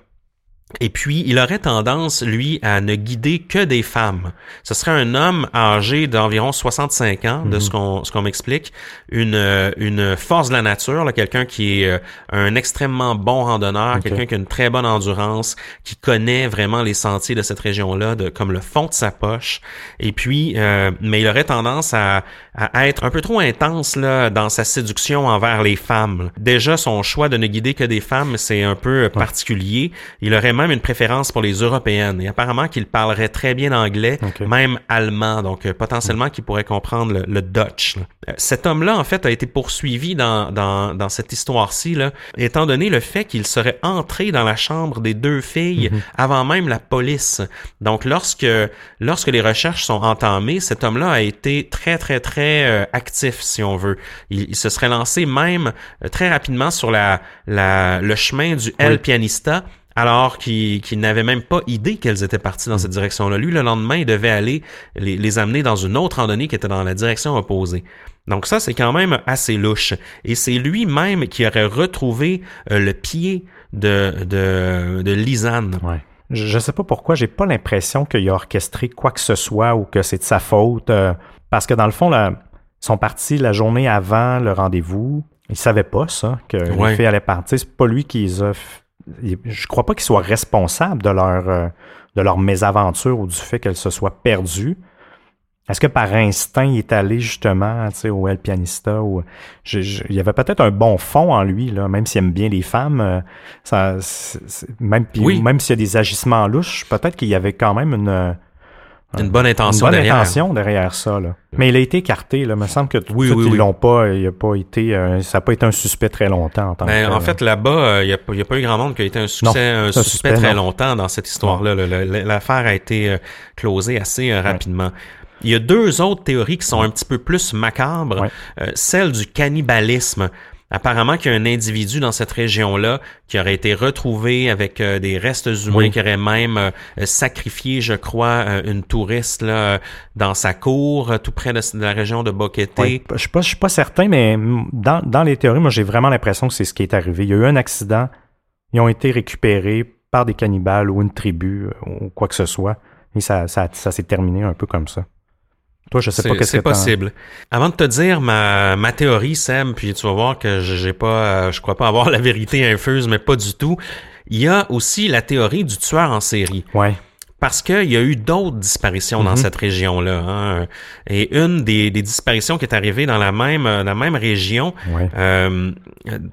Et puis, il aurait tendance, lui, à ne guider que des femmes. Ce serait un homme âgé d'environ 65 ans, de ce qu'on ce qu'on m'explique, une euh, une force de la nature, quelqu'un qui est euh, un extrêmement bon randonneur, quelqu'un qui a une très bonne endurance, qui connaît vraiment les sentiers de cette région-là, de comme le fond de sa poche. Et puis, euh, mais il aurait tendance à, à être un peu trop intense là dans sa séduction envers les femmes. Déjà, son choix de ne guider que des femmes, c'est un peu particulier. Il aurait même une préférence pour les européennes. Et apparemment qu'il parlerait très bien anglais, même allemand, donc euh, potentiellement qu'il pourrait comprendre le, le Dutch. là. Euh, cet homme-là, en fait, a été poursuivi dans, dans, dans cette histoire-ci, là, étant donné le fait qu'il serait entré dans la chambre des deux filles avant même la police. Donc, lorsque, lorsque les recherches sont entamées, cet homme-là a été très, très, très euh, actif, si on veut. Il, il se serait lancé même très rapidement sur la, la, le chemin du El Pianista, alors qu'il n'avait même pas idée qu'elles étaient parties dans cette direction-là. Lui, le lendemain, il devait aller les, les amener dans une autre randonnée qui était dans la direction opposée. Donc ça, c'est quand même assez louche. Et c'est lui-même qui aurait retrouvé euh, le pied de, de, de Lisanne. Ouais. Je, ne sais pas pourquoi, j'ai pas l'impression qu'il a orchestré quoi que ce soit ou que c'est de sa faute. Euh, parce que dans le fond, là, ils sont partis la journée avant le rendez-vous. Ils savaient pas ça, que Ouais. les filles allaient partir. C'est pas lui qui les a. Je crois pas qu'il soit responsable de leur, euh, de leur mésaventure ou du fait qu'elles se soient perdues. Est-ce que par instinct, il est allé justement tu sais, au El Pianista ou je- je- il y avait peut-être un bon fond en lui, là, même s'il aime bien les femmes, euh, ça, même, puis Oui. même s'il y a des agissements louches, peut-être qu'il y avait quand même une, Une bonne intention une bonne derrière. intention derrière ça. Là. Mais il a été écarté. Là. Il me semble que tout Oui, tout, oui, ils oui. l'ont pas. Il a pas été, euh, ça n'a pas été un suspect très longtemps en tant Ben, que en fait, là-bas, euh, il n'y a, pas- y a pas eu grand monde qui a été un succès, Non, un suspect, suspect, très non. longtemps dans cette histoire-là. L'affaire a été euh, closée assez rapidement. Il y a deux autres théories qui sont un petit peu plus macabres. Celle du cannibalisme. Apparemment qu'il y a un individu dans cette région-là qui aurait été retrouvé avec euh, des restes humains, Oui. qui aurait même euh, sacrifié, je crois, euh, une touriste là, dans sa cour, tout près de, de la région de Boquete. Je suis je suis pas certain, mais dans, dans les théories, moi, j'ai vraiment l'impression que c'est ce qui est arrivé. Il y a eu un accident. Ils ont été récupérés par des cannibales ou une tribu ou quoi que ce soit. Et ça, ça, ça s'est terminé un peu comme ça. Toi, je sais pas C'est qu'est-ce que possible. Avant de te dire ma, ma théorie, Seb, puis tu vas voir que j'ai pas, euh, je crois pas avoir <laughs> la vérité infuse, mais pas du tout. Il y a aussi la théorie du tueur en série. Ouais. Parce qu'il y a eu d'autres disparitions dans Mhm. cette région-là. hein. Et une des, des disparitions qui est arrivée dans la même, euh, la même région, Ouais. euh,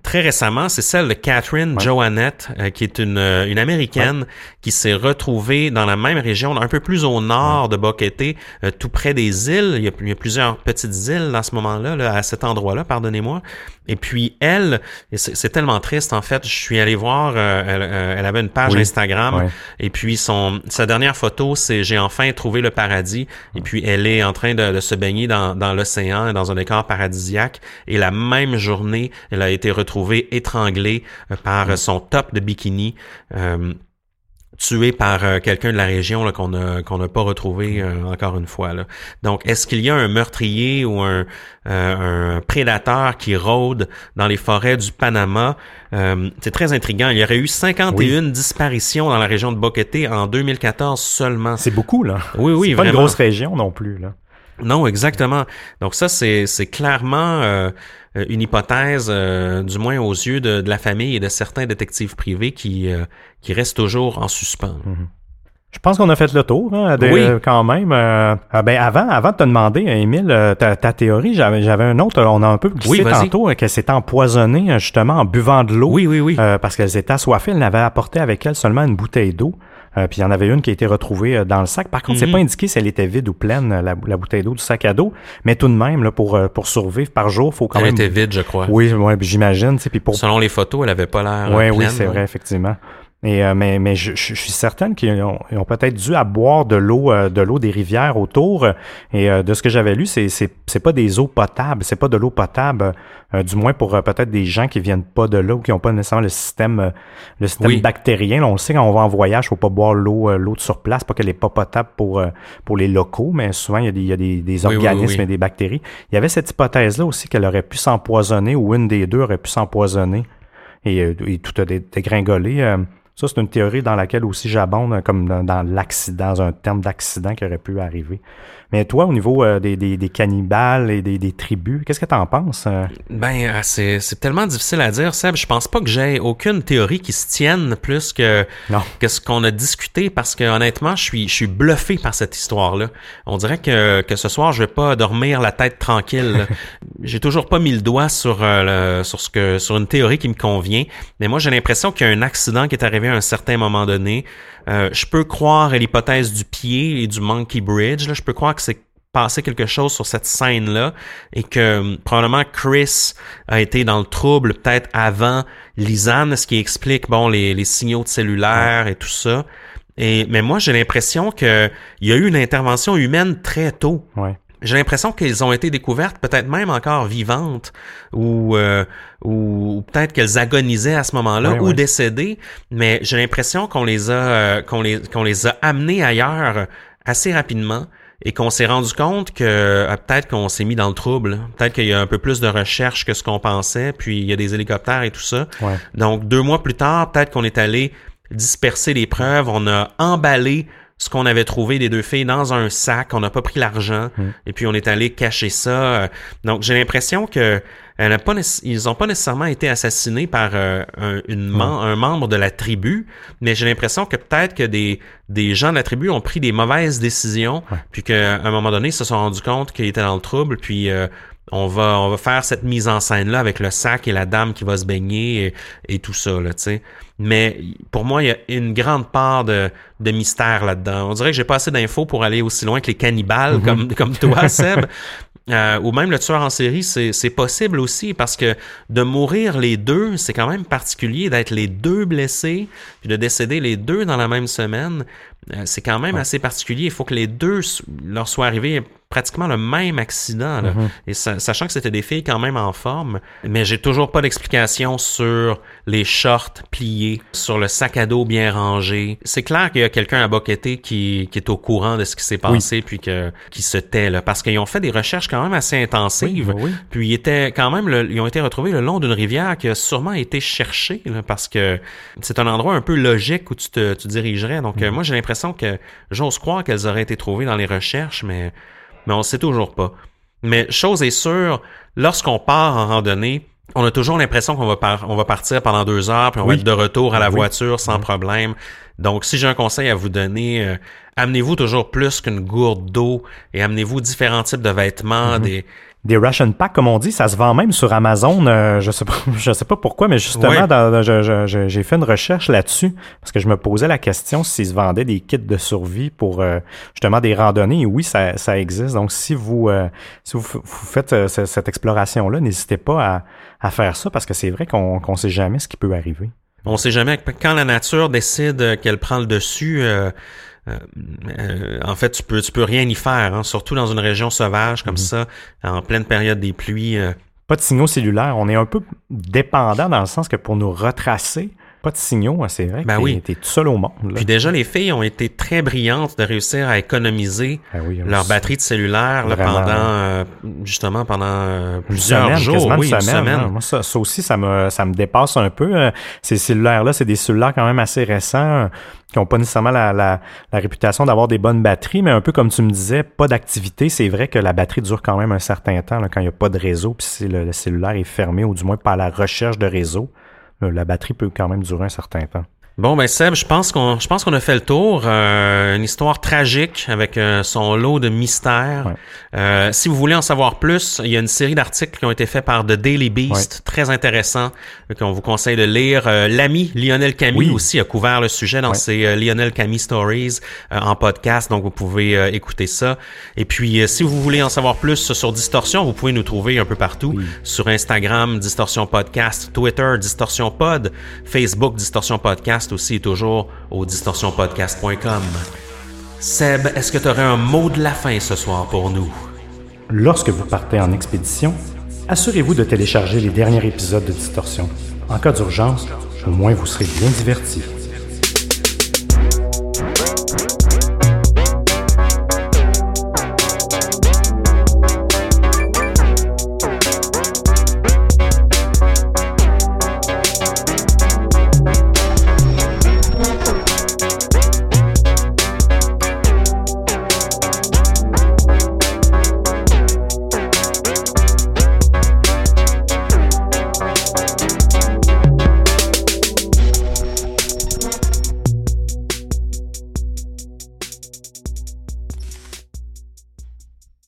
très récemment, c'est celle de Catherine Ouais. Joannette, euh, qui est une, euh, une Américaine qui s'est retrouvée dans la même région, un peu plus au nord de Boquete, euh, tout près des îles. Il y, a, il y a plusieurs petites îles à ce moment-là, là, à cet endroit-là, pardonnez-moi. Et puis elle, c'est tellement triste en fait, je suis allé voir, elle, elle avait une page Oui. Instagram, et puis son sa dernière photo, c'est j'ai enfin trouvé le paradis. Et puis elle est en train de, de se baigner dans, dans l'océan, dans un décor paradisiaque. Et la même journée, elle a été retrouvée étranglée euh, par euh, son top de bikini. euh, tué par euh, quelqu'un de la région là, qu'on a qu'on n'a pas retrouvé euh, encore une fois là. Donc est-ce qu'il y a un meurtrier ou un euh, un prédateur qui rôde dans les forêts du Panama? Euh, C'est très intriguant. Il y aurait eu 51 disparitions dans la région de Boquete en 2014 seulement. C'est beaucoup, là. Oui oui C'est pas une grosse région non plus, là. Non, exactement. Donc ça, c'est c'est clairement euh, une hypothèse, euh, du moins aux yeux de, de la famille et de certains détectives privés qui euh, qui restent toujours en suspens. Je pense qu'on a fait le tour, hein, de- Oui. euh, quand même. Euh, ah, ben avant, avant de te demander, euh, Émile, euh, ta, ta théorie, j'avais, j'avais un autre. On a un peu glissé Oui, tantôt euh, qu'elle s'était empoisonnée euh, justement en buvant de l'eau. Oui, oui, oui. Euh, parce qu'elles étaient assoiffées. Elle n'avait apporté avec elle seulement une bouteille d'eau. Euh, puis il y en avait une qui a été retrouvée euh, dans le sac. Par contre, c'est Mhm. pas indiqué si elle était vide ou pleine, la, la bouteille d'eau du sac à dos. Mais tout de même, là, pour, euh, pour survivre par jour, faut quand Elle même. était vide, je crois. Oui, ouais, j'imagine. Puis pour Selon les photos, elle avait pas l'air. oui, euh, oui, pleine, c'est vrai, effectivement. Et, euh, mais mais je, je- je suis certaine qu'ils ont, ont peut-être dû à boire de l'eau euh, de l'eau des rivières autour. Et euh, de ce que j'avais lu, c'est c'est c'est pas des eaux potables, c'est pas de l'eau potable, euh, du moins pour euh, peut-être des gens qui viennent pas de là ou qui ont pas nécessairement le système euh, le système Oui. bactérien. Là, on le sait quand on va en voyage, faut pas boire l'eau l'eau de sur place, pas qu'elle est pas potable pour euh, pour les locaux, mais souvent il y a des il y a des, des oui, organismes oui. et des bactéries. Il y avait cette hypothèse là aussi qu'elle aurait pu s'empoisonner ou une des deux aurait pu s'empoisonner et, et tout a dé- dégringolé. Ça, c'est une théorie dans laquelle aussi j'abonde, euh, comme dans, dans l'accident, dans un terme d'accident qui aurait pu arriver. Mais toi, au niveau euh, des, des, des cannibales et des, des tribus, qu'est-ce que tu en penses? euh? Ben, euh, c'est tellement difficile à dire, Seb. Je pense pas que j'ai aucune théorie qui se tienne plus que Non. que ce qu'on a discuté parce que honnêtement, je suis je suis bluffé par cette histoire-là. On dirait que que ce soir, je vais pas dormir la tête tranquille. <laughs> j'ai toujours pas mis le doigt sur euh, le- sur ce que sur une théorie qui me convient, mais moi j'ai l'impression qu'il y a un accident qui est arrivé à un certain moment donné. Euh, je peux croire à l'hypothèse du pied et du monkey bridge. Je peux croire que c'est passé quelque chose sur cette scène-là et que hum, probablement Chris a été dans le trouble peut-être avant Lisanne, ce qui explique bon les, signaux de cellulaire et tout ça. Mais moi j'ai l'impression que il y a eu une intervention humaine très tôt. J'ai l'impression qu'elles ont été découvertes, peut-être même encore vivantes, ou, euh, ou, ou peut-être qu'elles agonisaient à ce moment-là, ou décédées. Mais j'ai l'impression qu'on les a, euh, qu'on les, qu'on les a amenées ailleurs assez rapidement et qu'on s'est rendu compte que euh, peut-être qu'on s'est mis dans le trouble. Peut-être qu'il y a un peu plus de recherche que ce qu'on pensait, puis il y a des hélicoptères et tout ça. Ouais. Donc, deux mois plus tard, peut-être qu'on est allé disperser les preuves, on a emballé ce qu'on avait trouvé des deux filles dans un sac, on n'a pas pris l'argent, et puis on est allé cacher ça. Donc, j'ai l'impression que elle a pas ils nécessairement été assassinés par euh, un, une mem- un membre de la tribu, mais j'ai l'impression que peut-être que des, des gens de la tribu ont pris des mauvaises décisions, puis qu'à un moment donné, ils se sont rendus compte qu'ils étaient dans le trouble, puis euh, on va on va faire cette mise en scène là avec le sac et la dame qui va se baigner et, et tout ça là, tu sais. Mais pour moi, il y a une grande part de, de mystère là-dedans. On dirait que j'ai pas assez d'infos pour aller aussi loin que les cannibales comme comme toi, <laughs> Seb. Euh, ou même le tueur en série, c'est c'est possible aussi parce que de mourir les deux, c'est quand même particulier d'être les deux blessés puis de décéder les deux dans la même semaine. Euh, c'est quand même assez particulier. Il faut que les deux leur soit arrivé pratiquement le même accident. là. Et sa- sachant que c'était des filles quand même en forme, mais j'ai toujours pas d'explication sur les shorts pliés, sur le sac à dos bien rangé. C'est clair qu'il y a quelqu'un à Boqueté qui, qui est au courant de ce qui s'est passé puis que, qui se tait là, parce qu'ils ont fait des recherches quand même assez intensives. Oui, oui. Puis ils étaient quand même, le- ils ont été retrouvés le long d'une rivière qui a sûrement été cherchée là, parce que c'est un endroit un peu logique où tu te tu dirigerais. Donc euh, moi j'ai l'impression que j'ose croire qu'elles auraient été trouvées dans les recherches, mais mais on ne sait toujours pas. Mais chose est sûre, lorsqu'on part en randonnée, on a toujours l'impression qu'on va, par- on va partir pendant deux heures, puis on va être de retour à la Oui. voiture sans problème. Donc, si j'ai un conseil à vous donner, euh, amenez-vous toujours plus qu'une gourde d'eau et amenez-vous différents types de vêtements, Mhm. des, Des ration packs, comme on dit, ça se vend même sur Amazon. euh, je sais pas, <laughs> je sais pas pourquoi, mais justement, Ouais. dans- je- je- je- j'ai fait une recherche là-dessus parce que je me posais la question s'ils se vendaient des kits de survie pour euh, justement des randonnées. Et oui, ça, ça existe. Donc, si vous, euh, si vous, f- vous faites euh, ce- cette exploration-là, n'hésitez pas à, à faire ça parce que c'est vrai qu'on qu'on sait jamais ce qui peut arriver. On sait jamais quand la nature décide qu'elle prend le dessus. Euh, en fait, tu peux tu peux rien y faire, hein, surtout dans une région sauvage Mhm. comme ça, en pleine période des pluies. euh. Pas de signaux cellulaires. On est un peu dépendant dans le sens que pour nous retracer, pas de signaux, hein, c'est vrai. Ben oui. t'es- tout seul au monde. là. Puis déjà, les filles ont été très brillantes de réussir à économiser Ben oui, leur on- batterie de cellulaire là, pendant euh, justement pendant euh, plusieurs semaine, jours, oui, une semaine. hein. Moi, ça, ça aussi, ça me, ça me dépasse un peu. Ces cellulaires-là, c'est des cellulaires quand même assez récents, qui n'ont pas nécessairement la, la, la réputation d'avoir des bonnes batteries, mais un peu comme tu me disais, pas d'activité. C'est vrai que la batterie dure quand même un certain temps là, quand il n'y a pas de réseau, puis si le, le cellulaire est fermé, ou du moins pas à la recherche de réseau. Euh, La batterie peut quand même durer un certain temps. Bon ben Seb, je pense qu'on je pense qu'on a fait le tour. Euh, une histoire tragique avec euh, son lot de mystères. Ouais. Euh, si vous voulez en savoir plus, il y a une série d'articles qui ont été faits par The Daily Beast, très intéressant, euh, qu'on vous conseille de lire. Euh, L'ami Lionel Camille Oui. aussi a couvert le sujet dans Ouais. ses Lionel Camille Stories en podcast, donc vous pouvez écouter ça. Et puis, si vous voulez en savoir plus sur Distorsion, vous pouvez nous trouver un peu partout sur Instagram Distorsion Podcast, Twitter Distorsion Pod, Facebook Distorsion Podcast aussi toujours au distorsionpodcast.com. Seb, est-ce que tu aurais un mot de la fin ce soir pour nous? Lorsque vous partez en expédition, assurez-vous de télécharger les derniers épisodes de Distorsion. En cas d'urgence, au moins vous serez bien divertis.